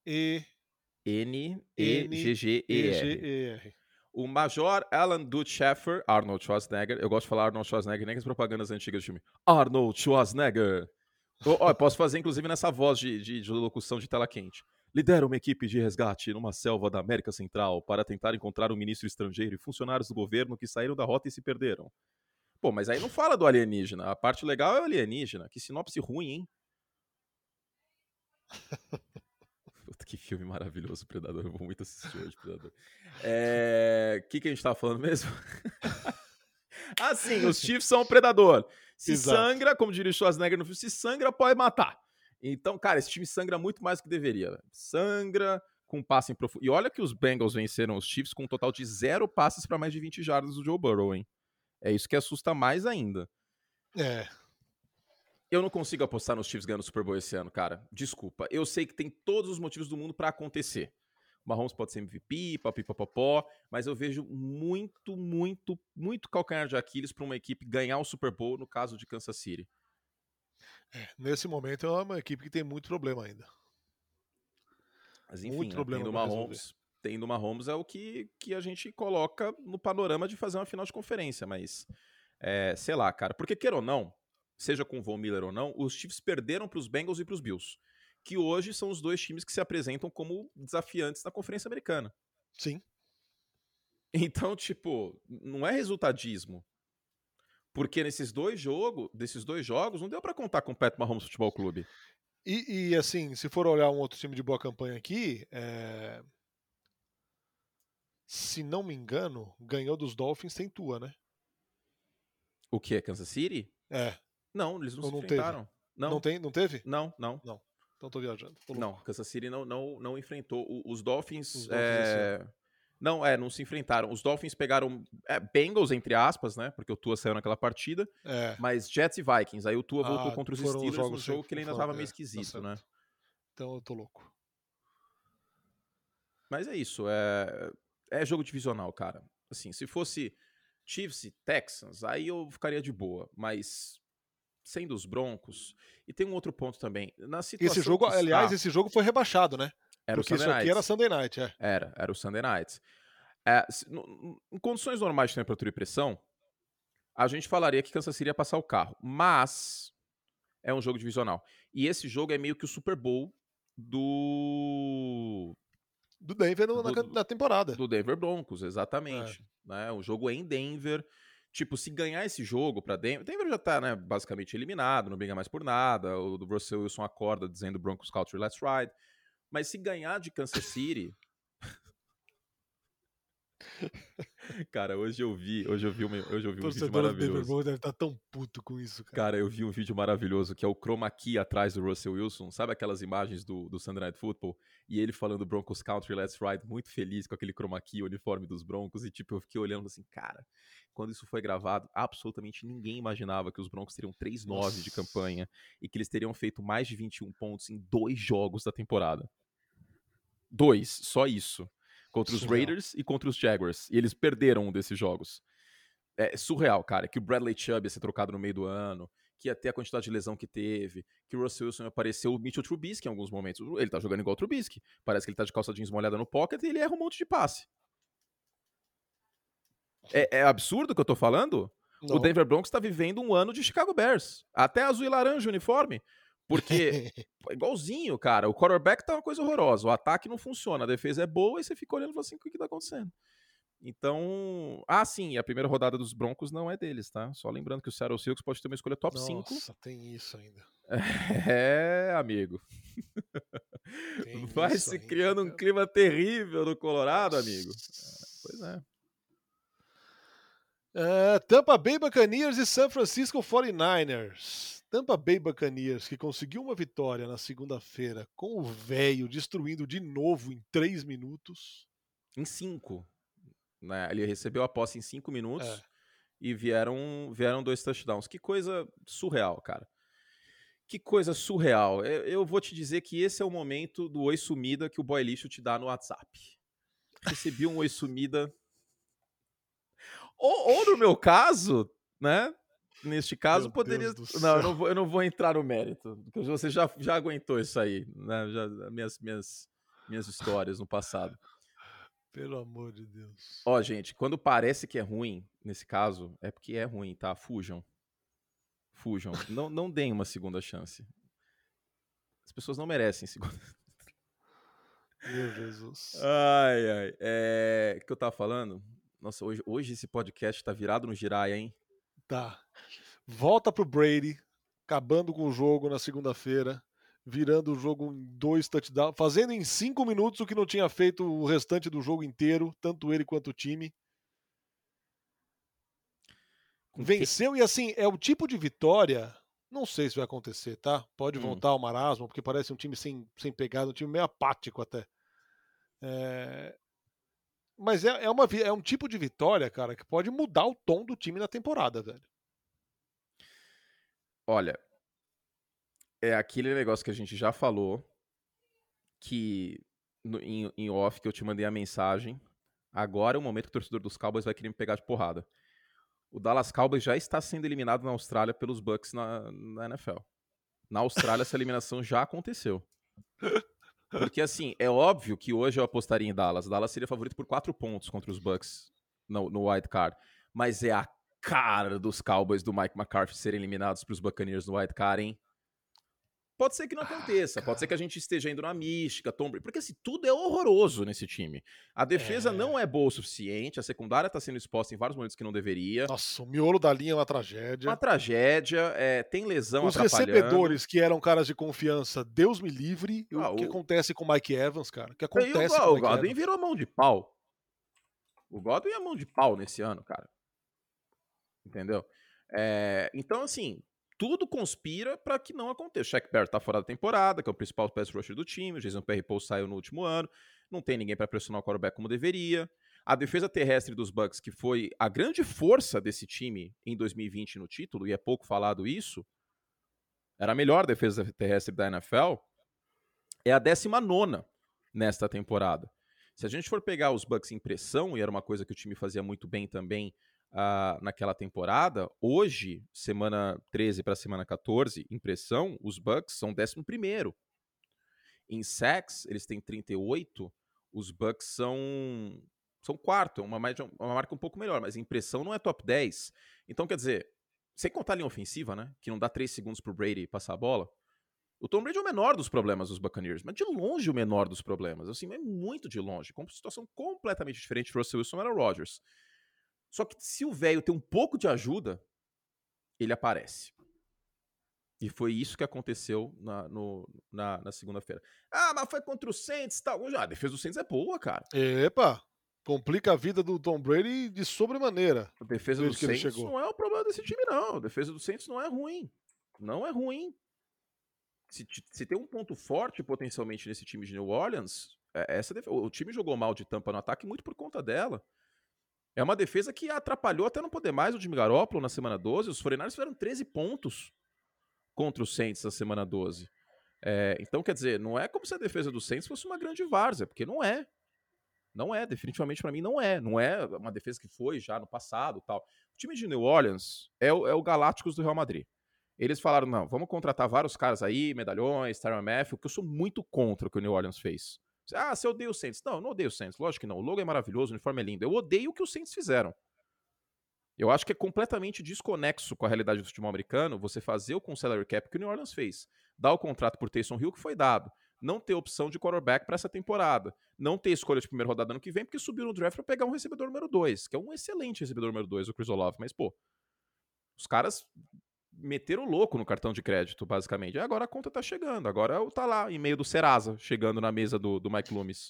[SPEAKER 1] E
[SPEAKER 2] N E G G E R. O Major Alan Dutch Sheffer, Arnold Schwarzenegger. Eu gosto de falar Arnold Schwarzenegger nem as propagandas antigas do filme. Arnold Schwarzenegger. Oh, posso fazer, inclusive, nessa voz de, de, de locução de tela quente lidera uma equipe de resgate numa selva da América Central para tentar encontrar um ministro estrangeiro e funcionários do governo que saíram da rota e se perderam. Pô, mas aí não fala do alienígena. A parte legal é o alienígena. Que sinopse ruim, hein? Puta, que filme maravilhoso, Predador. Eu vou muito assistir hoje, Predador. O é... que, que a gente tava falando mesmo? ah, sim, os Chiefs são o Predador. Se Exato. sangra, como diria o Schwarzenegger no filme, se sangra, pode matar. Então, cara, esse time sangra muito mais do que deveria. Sangra com passe em profundo. E olha que os Bengals venceram os Chiefs com um total de zero passes para mais de 20 jardas do Joe Burrow, hein? É isso que assusta mais ainda.
[SPEAKER 1] É.
[SPEAKER 2] Eu não consigo apostar nos Chiefs ganhando o Super Bowl esse ano, cara. Desculpa. Eu sei que tem todos os motivos do mundo para acontecer. O Mahomes pode ser MVP, papipapopó, mas eu vejo muito, muito, muito calcanhar de Aquiles para uma equipe ganhar o Super Bowl no caso de Kansas City.
[SPEAKER 1] É, nesse momento é uma equipe que tem muito problema ainda.
[SPEAKER 2] Mas enfim, muito né, problema tendo Mahomes, tendo Mahomes é o que, que a gente coloca no panorama de fazer uma final de conferência, mas é, sei lá, cara, porque queira ou não, seja com o Von Miller ou não, os Chiefs perderam para os Bengals e para os Bills que hoje são os dois times que se apresentam como desafiantes na Conferência Americana.
[SPEAKER 1] Sim.
[SPEAKER 2] Então, tipo, não é resultadismo. Porque nesses dois jogos, desses dois jogos, não deu para contar com o Pat Mahomes Futebol Clube.
[SPEAKER 1] E, e, assim, se for olhar um outro time de boa campanha aqui, é... se não me engano, ganhou dos Dolphins sem tua, né?
[SPEAKER 2] O que? Kansas City?
[SPEAKER 1] É.
[SPEAKER 2] Não, eles não, não se enfrentaram.
[SPEAKER 1] Teve. Não. Não, tem, não teve?
[SPEAKER 2] Não, não.
[SPEAKER 1] Não. Então tô viajando. Tô
[SPEAKER 2] não, Kansas City não, não, não enfrentou. Os Dolphins. Os Dolphins é... Não, é, não se enfrentaram. Os Dolphins pegaram é, Bengals, entre aspas, né? Porque o Tua saiu naquela partida.
[SPEAKER 1] É.
[SPEAKER 2] Mas Jets e Vikings. Aí o Tua ah, voltou contra os Steelers no jogo que ele ainda tava meio é, tá esquisito, tá né?
[SPEAKER 1] Então eu tô louco.
[SPEAKER 2] Mas é isso. É, é jogo divisional, cara. Assim, se fosse Chiefs e Texans, aí eu ficaria de boa. Mas sendo os Broncos. E tem um outro ponto também. Na situação
[SPEAKER 1] esse jogo, aliás, esse jogo foi rebaixado, né?
[SPEAKER 2] Era Porque o Sunday isso
[SPEAKER 1] aqui era Sunday Night, é.
[SPEAKER 2] Era, era o Sunday Night. É, em condições normais de temperatura e pressão, a gente falaria que Kansas City ia passar o carro. Mas é um jogo divisional. E esse jogo é meio que o Super Bowl do.
[SPEAKER 1] Do Denver do, na, na, temporada.
[SPEAKER 2] Do Denver Broncos, exatamente. É. Né? O jogo em Denver. Tipo, se ganhar esse jogo pra Denver, Denver já tá, né, basicamente eliminado, não briga mais por nada. O do Russell Wilson acorda dizendo Broncos Culture Let's Ride. Mas se ganhar de Kansas City, Cara, hoje eu vi, hoje eu vi, uma, hoje eu vi um vídeo maravilhoso.
[SPEAKER 1] O deve estar tá tão puto com isso, cara.
[SPEAKER 2] Cara, eu vi um vídeo maravilhoso que é o chroma key atrás do Russell Wilson. Sabe aquelas imagens do, do Sunday Night Football? E ele falando Broncos Country Let's Ride, muito feliz com aquele chroma key, o uniforme dos Broncos. E tipo, eu fiquei olhando assim, cara, quando isso foi gravado, absolutamente ninguém imaginava que os Broncos teriam 3-9 de campanha e que eles teriam feito mais de 21 pontos em dois jogos da temporada. Dois, só isso contra os Raiders e contra os Jaguars. E eles perderam um desses jogos. É surreal, cara, que o Bradley Chubb ia ser trocado no meio do ano, que ia ter a quantidade de lesão que teve, que o Russell Wilson apareceu o Mitchell Trubisky em alguns momentos. Ele tá jogando igual o Trubisky. Parece que ele tá de calça jeans molhada no pocket e ele erra um monte de passe. É, é absurdo o que eu tô falando? Não. O Denver Broncos tá vivendo um ano de Chicago Bears. Até azul e laranja o uniforme. Porque, igualzinho, cara, o quarterback tá uma coisa horrorosa, o ataque não funciona, a defesa é boa e você fica olhando e fala assim, o que, que tá acontecendo? Então, ah, sim, a primeira rodada dos Broncos não é deles, tá? Só lembrando que o Seattle Seahawks pode ter uma escolha top
[SPEAKER 1] Nossa,
[SPEAKER 2] 5.
[SPEAKER 1] Nossa, tem isso ainda.
[SPEAKER 2] É, amigo. Tem Vai se ainda, criando cara. um clima terrível no Colorado, amigo. É, pois é.
[SPEAKER 1] é. Tampa Bay Buccaneers e San Francisco 49ers. Tampa Bay Buccaneers, que conseguiu uma vitória na segunda-feira com o velho destruindo de novo em três minutos.
[SPEAKER 2] Em cinco. Né? Ele recebeu a posse em cinco minutos é. e vieram, vieram dois touchdowns. Que coisa surreal, cara. Que coisa surreal. Eu, eu vou te dizer que esse é o momento do oi sumida que o boy lixo te dá no WhatsApp. Recebi um oi sumida. Ou, ou no meu caso, né? Neste caso, Meu poderia. Não, eu não, vou, eu não vou entrar no mérito, porque você já, já aguentou isso aí, né? Já, minhas, minhas, minhas histórias no passado.
[SPEAKER 1] Pelo amor de Deus.
[SPEAKER 2] Ó, gente, quando parece que é ruim, nesse caso, é porque é ruim, tá? Fujam. Fujam. não, não deem uma segunda chance. As pessoas não merecem segunda.
[SPEAKER 1] Meu Jesus.
[SPEAKER 2] Ai, ai. É. O que eu tava falando? Nossa, hoje, hoje esse podcast tá virado no Jiraya, hein?
[SPEAKER 1] Tá. Volta pro Brady, acabando com o jogo na segunda-feira, virando o jogo em dois touchdowns, fazendo em cinco minutos o que não tinha feito o restante do jogo inteiro, tanto ele quanto o time. Venceu e assim, é o tipo de vitória, Não sei se vai acontecer, tá? Pode hum. voltar o marasmo, porque parece um time sem, sem pegada, um time meio apático até. É... Mas é, é, uma, é um tipo de vitória, cara, que pode mudar o tom do time na temporada, velho.
[SPEAKER 2] Olha, é aquele negócio que a gente já falou, que no, em, em off que eu te mandei a mensagem. Agora é o momento que o torcedor dos Cowboys vai querer me pegar de porrada o Dallas Cowboys já está sendo eliminado na Austrália pelos Bucks na, na NFL. Na Austrália, essa eliminação já aconteceu. Porque, assim, é óbvio que hoje eu apostaria em Dallas. Dallas seria favorito por quatro pontos contra os Bucks no, no card. Mas é a cara dos Cowboys do Mike McCarthy serem eliminados para os Buccaneers no wild card, hein? Pode ser que não aconteça, ah, pode ser que a gente esteja indo na mística, Tom Brady, porque assim, tudo é horroroso nesse time. A defesa é... não é boa o suficiente, a secundária está sendo exposta em vários momentos que não deveria.
[SPEAKER 1] Nossa, o miolo da linha é uma tragédia.
[SPEAKER 2] Uma tragédia, é, tem lesão
[SPEAKER 1] Os recebedores que eram caras de confiança, Deus me livre, ah, o que acontece com o Mike Evans, cara? O que acontece
[SPEAKER 2] o,
[SPEAKER 1] com o,
[SPEAKER 2] o Godwin Evans? virou mão de pau. O Godwin é mão de pau nesse ano, cara. Entendeu? É, então, assim, tudo conspira para que não aconteça. O Shaq Barrett tá fora da temporada, que é o principal pass rusher do time, o Jason Perry-Paul saiu no último ano, não tem ninguém para pressionar o quarterback como deveria. A defesa terrestre dos Bucks, que foi a grande força desse time em 2020 no título, e é pouco falado isso, era a melhor defesa terrestre da NFL, é a 19 nesta temporada. Se a gente for pegar os Bucks em pressão, e era uma coisa que o time fazia muito bem também uh, naquela temporada. Hoje, semana 13 para semana 14, impressão, os Bucks são 11. Em sacks, eles têm 38, os Bucks são são quarto, é uma, uma marca um pouco melhor, mas impressão não é top 10. Então, quer dizer, sem contar a linha ofensiva, né? Que não dá 3 segundos pro Brady passar a bola. O Tom Brady é o menor dos problemas dos Buccaneers, mas de longe o menor dos problemas. Assim, é muito de longe. Com uma situação completamente diferente do Russell Wilson era o Rodgers. Só que se o velho tem um pouco de ajuda, ele aparece. E foi isso que aconteceu na, na, na segunda-feira. Ah, mas foi contra o Saints e tal. Ah, a defesa do Saints é boa, cara.
[SPEAKER 1] Epa! Complica a vida do Tom Brady de sobremaneira.
[SPEAKER 2] A defesa do Saints não é o problema desse time, não. A defesa do Saints não é ruim. Não é ruim. Se, se tem um ponto forte potencialmente nesse time de New Orleans, é essa o time jogou mal de tampa no ataque muito por conta dela. É uma defesa que atrapalhou até não poder mais o Jimmy Garoppolo na semana 12. Os 49ers fizeram 13 pontos contra o Saints na semana 12. É, então, quer dizer, não é como se a defesa do Saints fosse uma grande várzea, porque não é. Não é, definitivamente para mim não é. Não é uma defesa que foi já no passado tal. O time de New Orleans é o, é o Galácticos do Real Madrid. Eles falaram, não, vamos contratar vários caras aí, medalhões, Tyron Matthew, que eu sou muito contra o que o New Orleans fez. Ah, você odeia o Saints. Não, eu não odeio o Saints. Lógico que não. O logo é maravilhoso, o uniforme é lindo. Eu odeio o que os Saints fizeram. Eu acho que é completamente desconexo com a realidade do futebol americano você fazer o com salary cap que o New Orleans fez. Dar o contrato por Taysom Hill que foi dado. Não ter opção de quarterback para essa temporada. Não ter escolha de primeira rodada ano que vem, porque subiu no draft para pegar um recebedor número 2, que é um excelente recebedor número 2, o Chris Olave. Mas, pô, os caras meteram louco no cartão de crédito, basicamente. E agora a conta tá chegando. Agora tá lá, em meio do Serasa, chegando na mesa do, do Mike Loomis.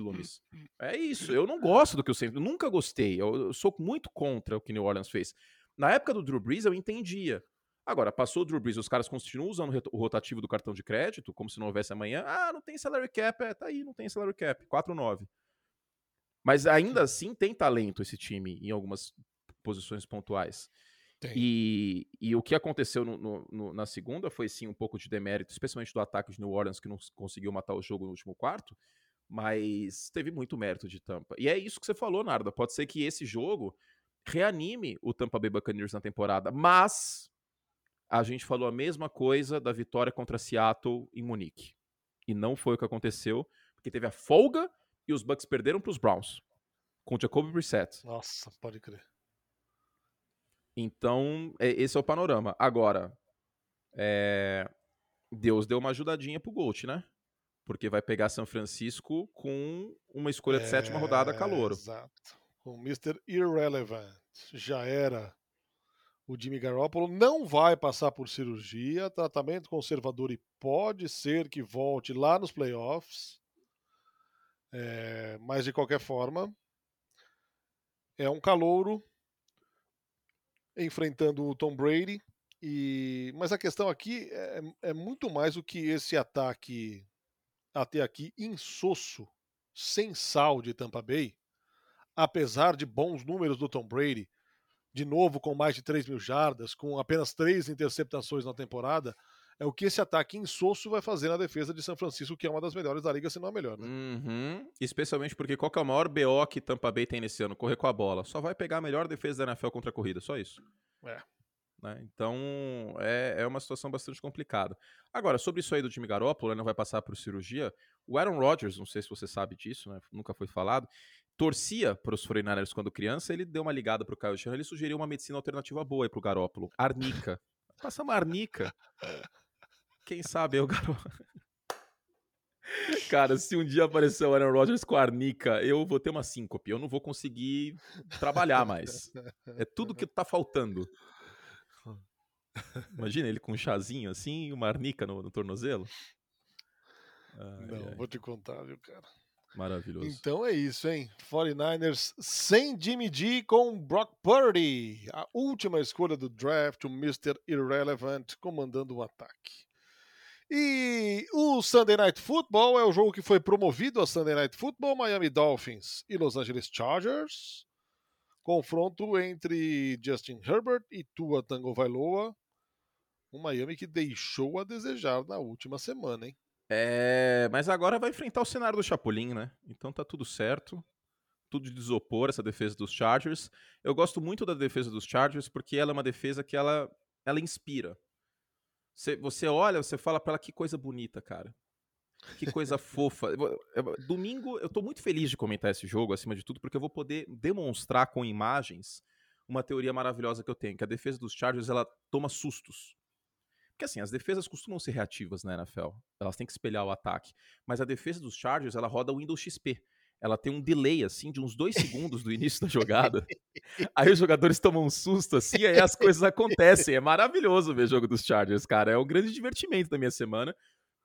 [SPEAKER 2] Loomis. É isso. Eu não gosto do que o Saints... Nunca gostei. Eu, eu, sou muito contra o que New Orleans fez. Na época do Drew Brees, eu entendia. Agora, passou o Drew Brees, os caras continuam usando o rotativo do cartão de crédito, como se não houvesse amanhã. Ah, não tem salary cap. É, tá aí, não tem salary cap. 4-9. Mas ainda assim tem talento esse time em algumas posições pontuais. E, e, o que aconteceu no, no, no, na segunda foi sim um pouco de demérito, especialmente do ataque de New Orleans, que não conseguiu matar o jogo no último quarto, mas teve muito mérito de Tampa. E é isso que você falou, Narda. Pode ser que esse jogo reanime o Tampa Bay Buccaneers na temporada, mas a gente falou a mesma coisa da vitória contra Seattle em Munique. E não foi o que aconteceu, porque teve a folga e os Bucks perderam para os Browns com Jacoby Brissett.
[SPEAKER 1] Nossa, pode crer.
[SPEAKER 2] Então, é, esse é o panorama. Agora, é, Deus deu uma ajudadinha pro Gold, né? Porque vai pegar São Francisco com uma escolha de é, sétima rodada calouro.
[SPEAKER 1] Exato. O Mr. Irrelevant já era o Jimmy Garoppolo. Não vai passar por cirurgia, tratamento conservador e pode ser que volte lá nos playoffs. É, mas de qualquer forma, é um calouro enfrentando o Tom Brady E, mas a questão aqui é, é muito mais o que esse ataque até aqui insosso, sem sal de Tampa Bay, apesar de bons números do Tom Brady, de novo com mais de 3 mil jardas, com apenas três interceptações na temporada, é o que esse ataque insosso vai fazer na defesa de São Francisco, que é uma das melhores da liga, se não a melhor. Né?
[SPEAKER 2] Uhum. Especialmente porque qual que é o maior BO que Tampa Bay tem nesse ano? Correr com a bola. Só vai pegar a melhor defesa da NFL contra a corrida, só isso.
[SPEAKER 1] É.
[SPEAKER 2] Né? Então é, é uma situação bastante complicada. Agora, sobre isso aí do time Garoppolo, não vai passar por cirurgia. O Aaron Rodgers, não sei se você sabe disso, né? nunca foi falado, torcia para os 49ers quando criança, ele deu uma ligada para o Kyle Shanahan, ele sugeriu uma medicina alternativa boa para o Garópolo, arnica. Passa uma arnica. Quem sabe eu, garoto. Cara, se um dia aparecer o Aaron Rodgers com arnica, eu vou ter uma síncope. Eu não vou conseguir trabalhar mais. É tudo que tá faltando. Imagina ele com um chazinho assim e uma arnica no, no tornozelo.
[SPEAKER 1] Ai, não, ai. vou te contar, viu, cara.
[SPEAKER 2] Maravilhoso.
[SPEAKER 1] Então é isso, hein? 49ers sem Jimmy G com Brock Purdy. A última escolha do draft, o Mr. Irrelevant, comandando o ataque. E o Sunday Night Football é o jogo que foi promovido a Sunday Night Football, Miami Dolphins e Los Angeles Chargers. Confronto entre Justin Herbert e Tua Tagovailoa. Um Miami que deixou a desejar na última semana, hein?
[SPEAKER 2] É, mas agora vai enfrentar o cenário do Chapolin, né? Então tá tudo certo. Tudo de isopor, essa defesa dos Chargers. Eu gosto muito da defesa dos Chargers porque ela é uma defesa que ela, ela inspira. Você, você olha, você fala para ela que coisa bonita, cara. Que coisa fofa. Domingo, eu tô muito feliz de comentar esse jogo, acima de tudo, porque eu vou poder demonstrar com imagens uma teoria maravilhosa que eu tenho, que a defesa dos Chargers, ela toma sustos. Porque assim, as defesas costumam ser reativas na NFL. Elas têm que espelhar o ataque. Mas a defesa dos Chargers, ela roda Windows XP. Ela tem um delay, assim, de uns dois segundos do início da jogada. Aí os jogadores tomam um susto, assim, aí as coisas acontecem. É maravilhoso ver o jogo dos Chargers, cara. É um grande divertimento da minha semana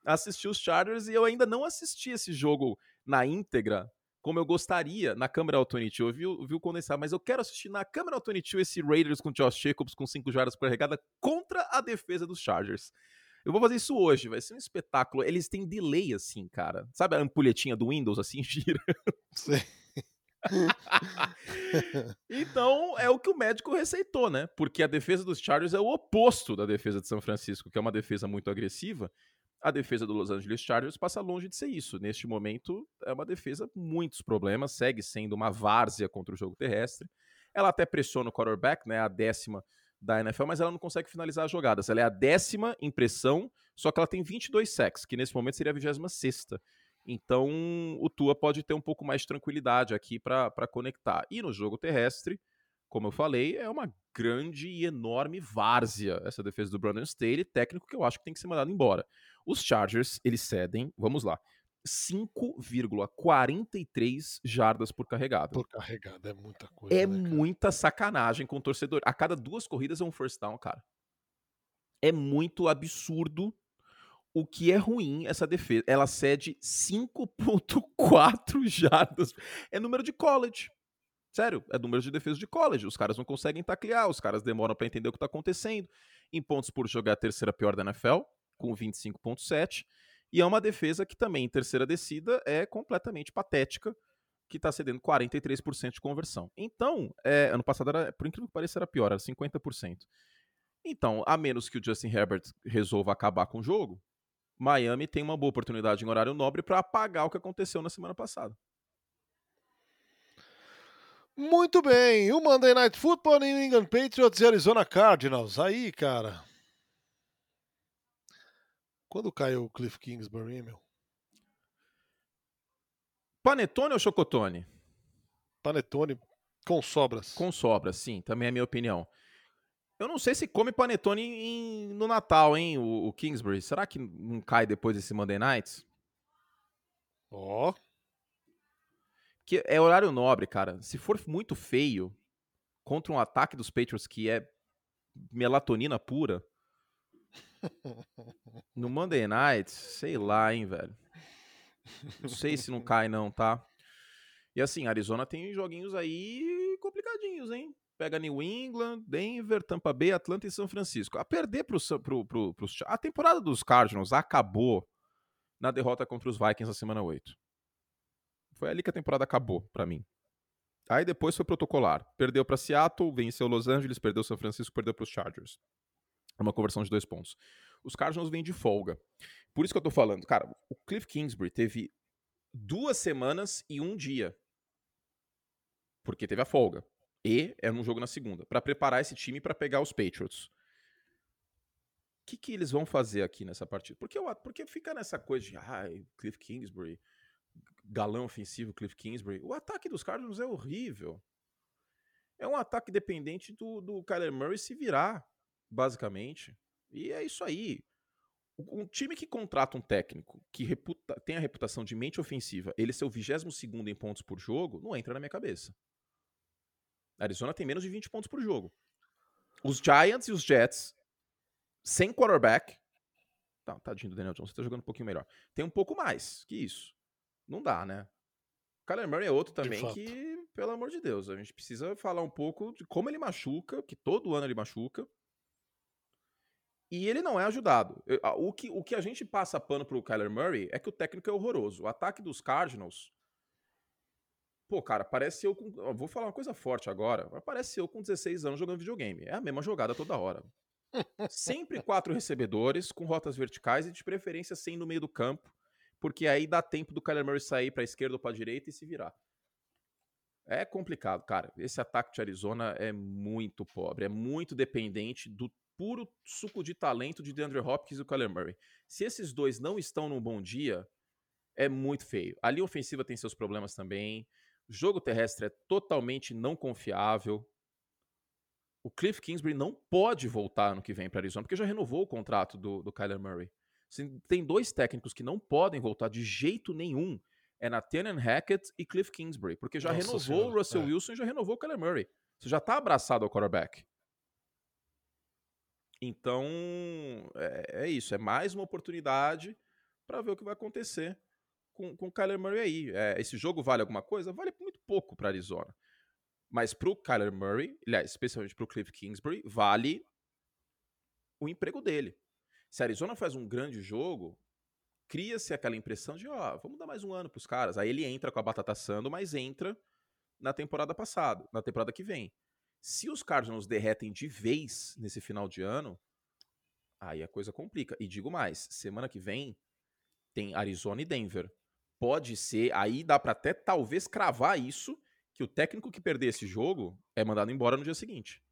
[SPEAKER 2] assistir os Chargers e eu ainda não assisti esse jogo na íntegra como eu gostaria na câmera Alternate. Eu vi, vi o condensado, mas eu quero assistir na câmera Alternate esse Raiders com Josh Jacobs com 5 jardas por regada contra a defesa dos Chargers. Eu vou fazer isso hoje, vai ser um espetáculo. Eles têm delay assim, cara. Sabe a ampulhetinha do Windows assim, gira? Sim. então é o que o médico receitou, né? Porque a defesa dos Chargers é o oposto da defesa de São Francisco, que é uma defesa muito agressiva. A defesa do Los Angeles Chargers passa longe de ser isso. Neste momento, é uma defesa com muitos problemas, segue sendo uma várzea contra o jogo terrestre. Ela até pressiona o quarterback, né, a décima da NFL, mas ela não consegue finalizar as jogadas. Ela é a décima impressão, só que ela tem 22 sacks, que nesse momento seria a 26 Então, o Tua pode ter um pouco mais de tranquilidade aqui para conectar. E no jogo terrestre, como eu falei, é uma grande e enorme várzea essa defesa do Brandon Staley, técnico que eu acho que tem que ser mandado embora. Os Chargers, eles cedem, vamos lá, 5,43 jardas por carregada.
[SPEAKER 1] Por carregada, é muita coisa.
[SPEAKER 2] É né, muita sacanagem com o torcedor. A cada duas corridas é um first down, cara. É muito absurdo o que é ruim essa defesa. Ela cede 5,4 jardas. É número de college. Sério, é número de defesa de college. Os caras não conseguem taclear, os caras demoram para entender o que tá acontecendo. Em pontos por jogar é a terceira pior da NFL com 25,7. E é uma defesa que também, em terceira descida, é completamente patética, que está cedendo 43% de conversão. Então, é, ano passado, era, por incrível que pareça, era pior, era 50%. Então, a menos que o Justin Herbert resolva acabar com o jogo, Miami tem uma boa oportunidade em horário nobre para apagar o que aconteceu na semana passada.
[SPEAKER 1] Muito bem, o Monday Night Football New England Patriots e Arizona Cardinals. Aí, cara, quando caiu o Cliff Kingsbury, meu?
[SPEAKER 2] Panetone ou chocotone?
[SPEAKER 1] Panetone com sobras.
[SPEAKER 2] Com sobras, sim, também é a minha opinião. Eu não sei se come panetone em, no Natal, hein, o, o, Kingsbury. Será que não cai depois desse Monday Nights?
[SPEAKER 1] Ó. Oh.
[SPEAKER 2] Que é horário nobre, cara. Se for muito feio contra um ataque dos Patriots que é melatonina pura, no Monday Night, sei lá, hein, velho. Não sei se não cai, não, tá? E assim, Arizona tem joguinhos aí complicadinhos, hein? Pega New England, Denver, Tampa Bay, Atlanta e São Francisco. A perder pro, pro, pro, pro, A temporada dos Cardinals acabou na derrota contra os Vikings na semana 8. Foi ali que a temporada acabou para mim. Aí depois foi protocolar. Perdeu para Seattle, venceu Los Angeles, perdeu São Francisco, perdeu para os Chargers. É uma conversão de dois pontos. Os Cardinals vêm de folga. Por isso que eu tô falando, cara, o Cliff Kingsbury teve duas semanas e um dia. Porque teve a folga. E era um jogo na segunda. para preparar esse time para pegar os Patriots. O que, que eles vão fazer aqui nessa partida? Porque, eu, porque fica nessa coisa de ah, Cliff Kingsbury, galão ofensivo Cliff Kingsbury. O ataque dos Cardinals é horrível. É um ataque dependente do, do Kyler Murray se virar, basicamente. E é isso aí. Um time que contrata um técnico que reputa, tem a reputação de mente ofensiva, ele ser o 22 em pontos por jogo, não entra na minha cabeça. Arizona tem menos de 20 pontos por jogo. Os Giants e os Jets, sem quarterback. Tá, tadinho do Daniel Jones, você tá jogando um pouquinho melhor. Tem um pouco mais que isso. Não dá, né? O Kyler Murray é outro também que, pelo amor de Deus, a gente precisa falar um pouco de como ele machuca, que todo ano ele machuca. E ele não é ajudado. O que, o que a gente passa pano pro Kyler Murray é que o técnico é horroroso. O ataque dos Cardinals. Pô, cara, parece eu com. Vou falar uma coisa forte agora. Parece eu com 16 anos jogando videogame. É a mesma jogada toda hora. Sempre quatro recebedores com rotas verticais e de preferência sem no meio do campo porque aí dá tempo do Kyler Murray sair para esquerda ou para direita e se virar. É complicado, cara. Esse ataque de Arizona é muito pobre, é muito dependente do puro suco de talento de DeAndre Hopkins e o Kyler Murray. Se esses dois não estão num bom dia, é muito feio. A linha ofensiva tem seus problemas também. O jogo terrestre é totalmente não confiável. O Cliff Kingsbury não pode voltar no que vem para Arizona, porque já renovou o contrato do, do Kyler Murray. Se tem dois técnicos que não podem voltar de jeito nenhum, é Nathaniel Hackett e Cliff Kingsbury, porque já Nossa renovou senhora. o Russell é. Wilson e já renovou o Kyler Murray. Você já está abraçado ao quarterback. Então, é, é, isso. É mais uma oportunidade para ver o que vai acontecer com, com o Kyler Murray aí. É, esse jogo vale alguma coisa? Vale muito pouco para Arizona. Mas para o Kyler Murray, aliás, especialmente para o Cliff Kingsbury, vale o emprego dele. Se a Arizona faz um grande jogo, cria-se aquela impressão de, ó, oh, vamos dar mais um ano para os caras. Aí ele entra com a batata assando, mas entra na temporada passada, na temporada que vem. Se os Cardinals derretem de vez nesse final de ano, aí a coisa complica. E digo mais, semana que vem tem Arizona e Denver. Pode ser, aí dá para até talvez cravar isso, que o técnico que perder esse jogo é mandado embora no dia seguinte.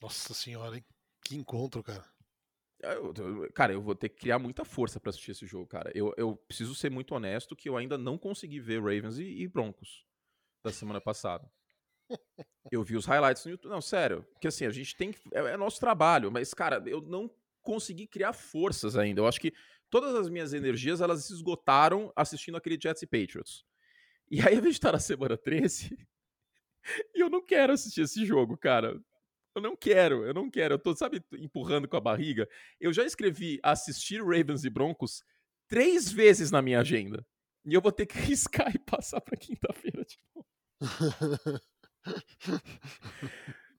[SPEAKER 1] Nossa senhora, hein? Que encontro, cara.
[SPEAKER 2] É, eu, eu, cara, eu vou ter que criar muita força para assistir esse jogo, cara. Eu, eu preciso ser muito honesto que eu ainda não consegui ver Ravens e, e Broncos da semana passada. Eu vi os highlights no YouTube. Não, sério. Porque assim, a gente tem que. É, é nosso trabalho, mas, cara, eu não consegui criar forças ainda. Eu acho que todas as minhas energias elas se esgotaram assistindo aquele Jets e Patriots. E aí, a gente estar na semana 13, e eu não quero assistir esse jogo, cara. Eu não quero, eu não quero. Eu tô, sabe, empurrando com a barriga. Eu já escrevi assistir Ravens e Broncos três vezes na minha agenda. E eu vou ter que riscar e passar pra quinta-feira de novo.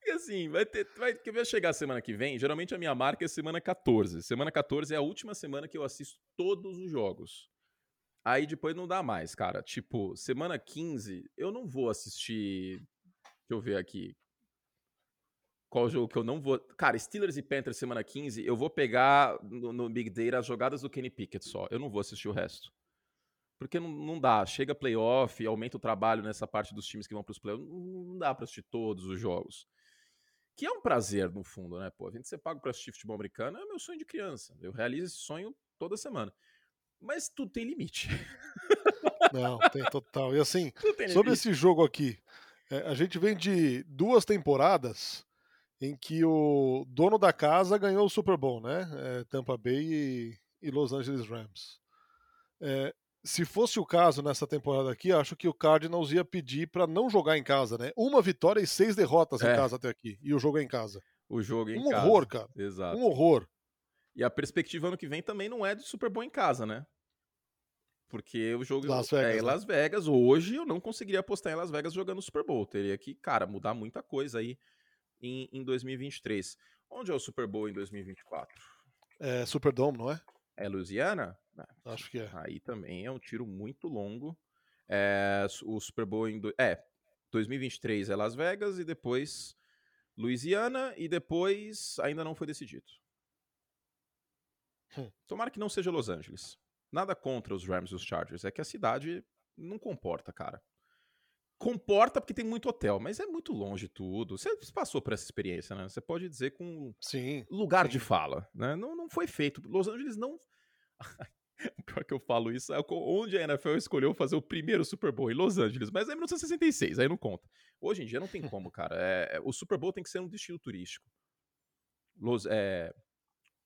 [SPEAKER 2] E assim, vai ter. Vai, que vai chegar semana que vem. Geralmente a minha marca é semana 14. Semana 14 é a última semana que eu assisto todos os jogos. Aí depois não dá mais, cara. Tipo, semana 15, eu não vou assistir. Deixa eu ver aqui. Qual jogo que eu não vou. Cara, Steelers e Panthers semana 15, eu vou pegar no, no, Big Data as jogadas do Kenny Pickett só. Eu não vou assistir o resto. Porque não, não dá. Chega playoff, aumenta o trabalho nessa parte dos times que vão para os playoffs. Não dá para assistir todos os jogos. Que é um prazer, no fundo, né? Pô, a gente ser pago para assistir futebol americano é meu sonho de criança. Eu realizo esse sonho toda semana. Mas tudo tem limite.
[SPEAKER 1] Não, tem total. E assim, sobre esse jogo aqui, é, a gente vem de duas temporadas em que o dono da casa ganhou o Super Bowl, né? É, Tampa Bay e, e, Los Angeles Rams. É, se fosse o caso nessa temporada aqui, acho que o Cardinals ia pedir para não jogar em casa, né? Uma vitória e seis derrotas é. em casa até aqui. E o jogo é em casa.
[SPEAKER 2] O jogo é em
[SPEAKER 1] um casa. Um horror, cara.
[SPEAKER 2] Exato.
[SPEAKER 1] Um horror.
[SPEAKER 2] E a perspectiva ano que vem também não é de Super Bowl em casa, né? porque o jogo Las Vegas, é em né? Las Vegas. Hoje eu não conseguiria apostar em Las Vegas jogando Super Bowl. Teria que, cara, mudar muita coisa aí em, em 2023. Onde é o Super Bowl em 2024?
[SPEAKER 1] É Superdome, não é?
[SPEAKER 2] É Louisiana?
[SPEAKER 1] Acho que é.
[SPEAKER 2] Aí também é um tiro muito longo. É, o Super Bowl em. Do... É, 2023 é Las Vegas e depois Louisiana e depois ainda não foi decidido. Hum. Tomara que não seja Los Angeles. Nada contra os Rams e os Chargers. É que a cidade não comporta, cara. Comporta porque tem muito hotel, mas é muito longe tudo. Você passou por essa experiência, né? Você pode dizer com
[SPEAKER 1] sim,
[SPEAKER 2] lugar
[SPEAKER 1] sim.
[SPEAKER 2] de fala, né? Não, não foi feito. Los Angeles não. Pior que eu falo isso, é onde a NFL escolheu fazer o primeiro Super Bowl em Los Angeles, mas é 1966, aí não conta. Hoje em dia não tem como, cara. É, é, o Super Bowl tem que ser um destino turístico. Los, é,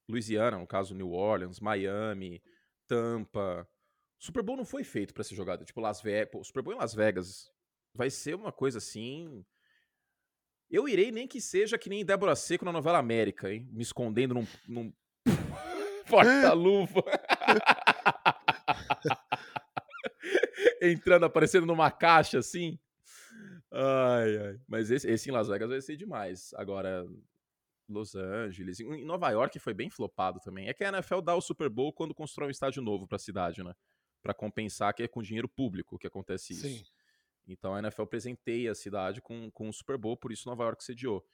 [SPEAKER 2] Louisiana, no caso New Orleans, Miami, Tampa. Super Bowl não foi feito para ser jogado. Tipo, Las Vegas. Super Bowl em Las Vegas vai ser uma coisa assim. Eu irei nem que seja que nem Débora Seco na novela América, hein? Me escondendo num, num porta-luva. Entrando, aparecendo numa caixa assim. Ai, ai. Mas esse, esse em Las Vegas vai ser demais. Agora, Los Angeles. Em Nova York foi bem flopado também. É que a NFL dá o Super Bowl quando constrói um estádio novo para a cidade, né? Para compensar que é com dinheiro público que acontece isso. Sim. Então a NFL presenteia a cidade com, com o Super Bowl, por isso Nova York sediou.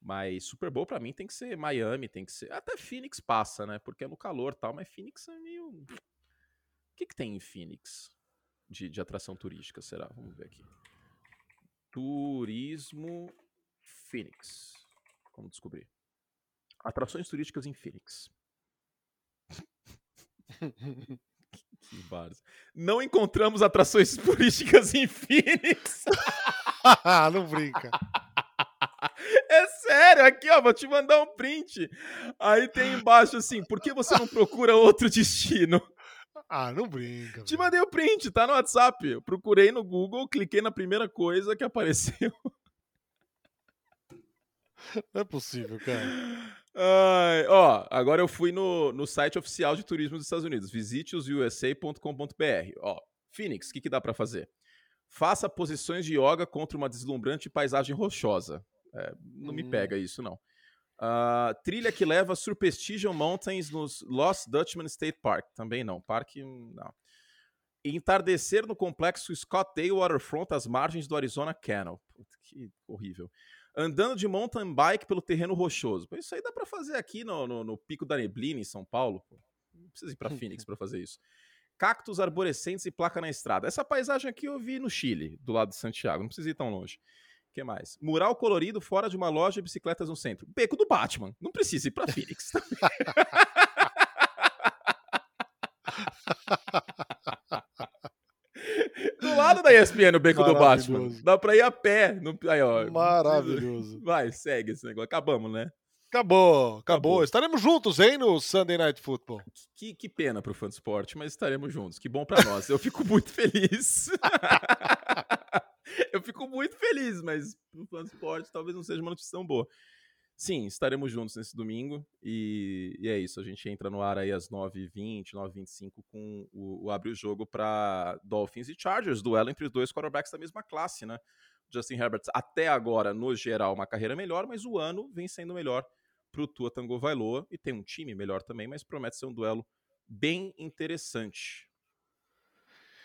[SPEAKER 2] Mas Super Bowl para mim tem que ser Miami, tem que ser. Até Phoenix passa, né? Porque é no calor tal, mas Phoenix é meio. O que, que tem em Phoenix de, de atração turística? Será? Vamos ver aqui. Turismo Phoenix. Vamos descobrir. Atrações turísticas em Phoenix. bares. Não encontramos atrações turísticas em Phoenix.
[SPEAKER 1] Não brinca.
[SPEAKER 2] É sério, aqui ó, vou te mandar um print. Aí tem embaixo assim, por que você não procura outro destino?
[SPEAKER 1] Ah, não brinca.
[SPEAKER 2] Te mandei o print, tá no WhatsApp. Eu procurei no Google, cliquei na primeira coisa que apareceu.
[SPEAKER 1] Não é possível, cara.
[SPEAKER 2] Ai, ó, agora eu fui no, no site oficial de turismo dos Estados Unidos, visiteosusa.com.br. Ó, Phoenix, o que, que dá para fazer? Faça posições de yoga contra uma deslumbrante paisagem rochosa. É, não hum. me pega isso, não. Uh, trilha que leva Superstition Mountains nos Lost Dutchman State Park. Também não. Parque, não. Entardecer no complexo Scottsdale Waterfront às margens do Arizona Canal. Puta, que horrível andando de mountain bike pelo terreno rochoso. Isso aí dá para fazer aqui no, no, no, Pico da Neblina, em São Paulo. Não precisa ir para Phoenix para fazer isso. Cactos arborescentes e placa na estrada. Essa paisagem aqui eu vi no Chile, do lado de Santiago. Não precisa ir tão longe. O que mais? Mural colorido fora de uma loja de bicicletas no centro. Beco do Batman. Não precisa ir para Phoenix. da ESPN, o beco do Batman. Dá pra ir a pé. No... Aí, ó.
[SPEAKER 1] Maravilhoso.
[SPEAKER 2] Vai, segue esse negócio. Acabamos, né?
[SPEAKER 1] Acabou, acabou, acabou. Estaremos juntos, hein, no Sunday Night Football.
[SPEAKER 2] Que, que pena pro fã do esporte, mas estaremos juntos. Que bom para nós. Eu fico muito feliz. Eu fico muito feliz, mas pro fã do esporte talvez não seja uma notícia tão boa. Sim, estaremos juntos nesse domingo e, e, é isso. A gente entra no ar aí às 9h20, 9h25 com o, o Abre o Jogo para Dolphins e Chargers, duelo entre os dois quarterbacks da mesma classe, né? Justin Herbert, até agora, no geral, uma carreira melhor, mas o ano vem sendo melhor para o Tua Tango Vailoa e tem um time melhor também, mas promete ser um duelo bem interessante.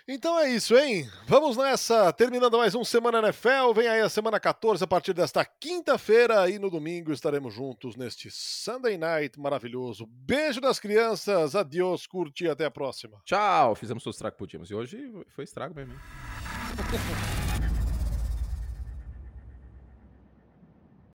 [SPEAKER 1] Então é isso, hein? Vamos nessa, terminando mais um Semana NFL. Vem aí a semana 14 a partir desta quinta-feira e no domingo estaremos juntos neste Sunday Night maravilhoso. Beijo das crianças, adiós, curte e até a próxima.
[SPEAKER 2] Tchau, fizemos o estrago que podíamos e hoje foi estrago mesmo. Hein?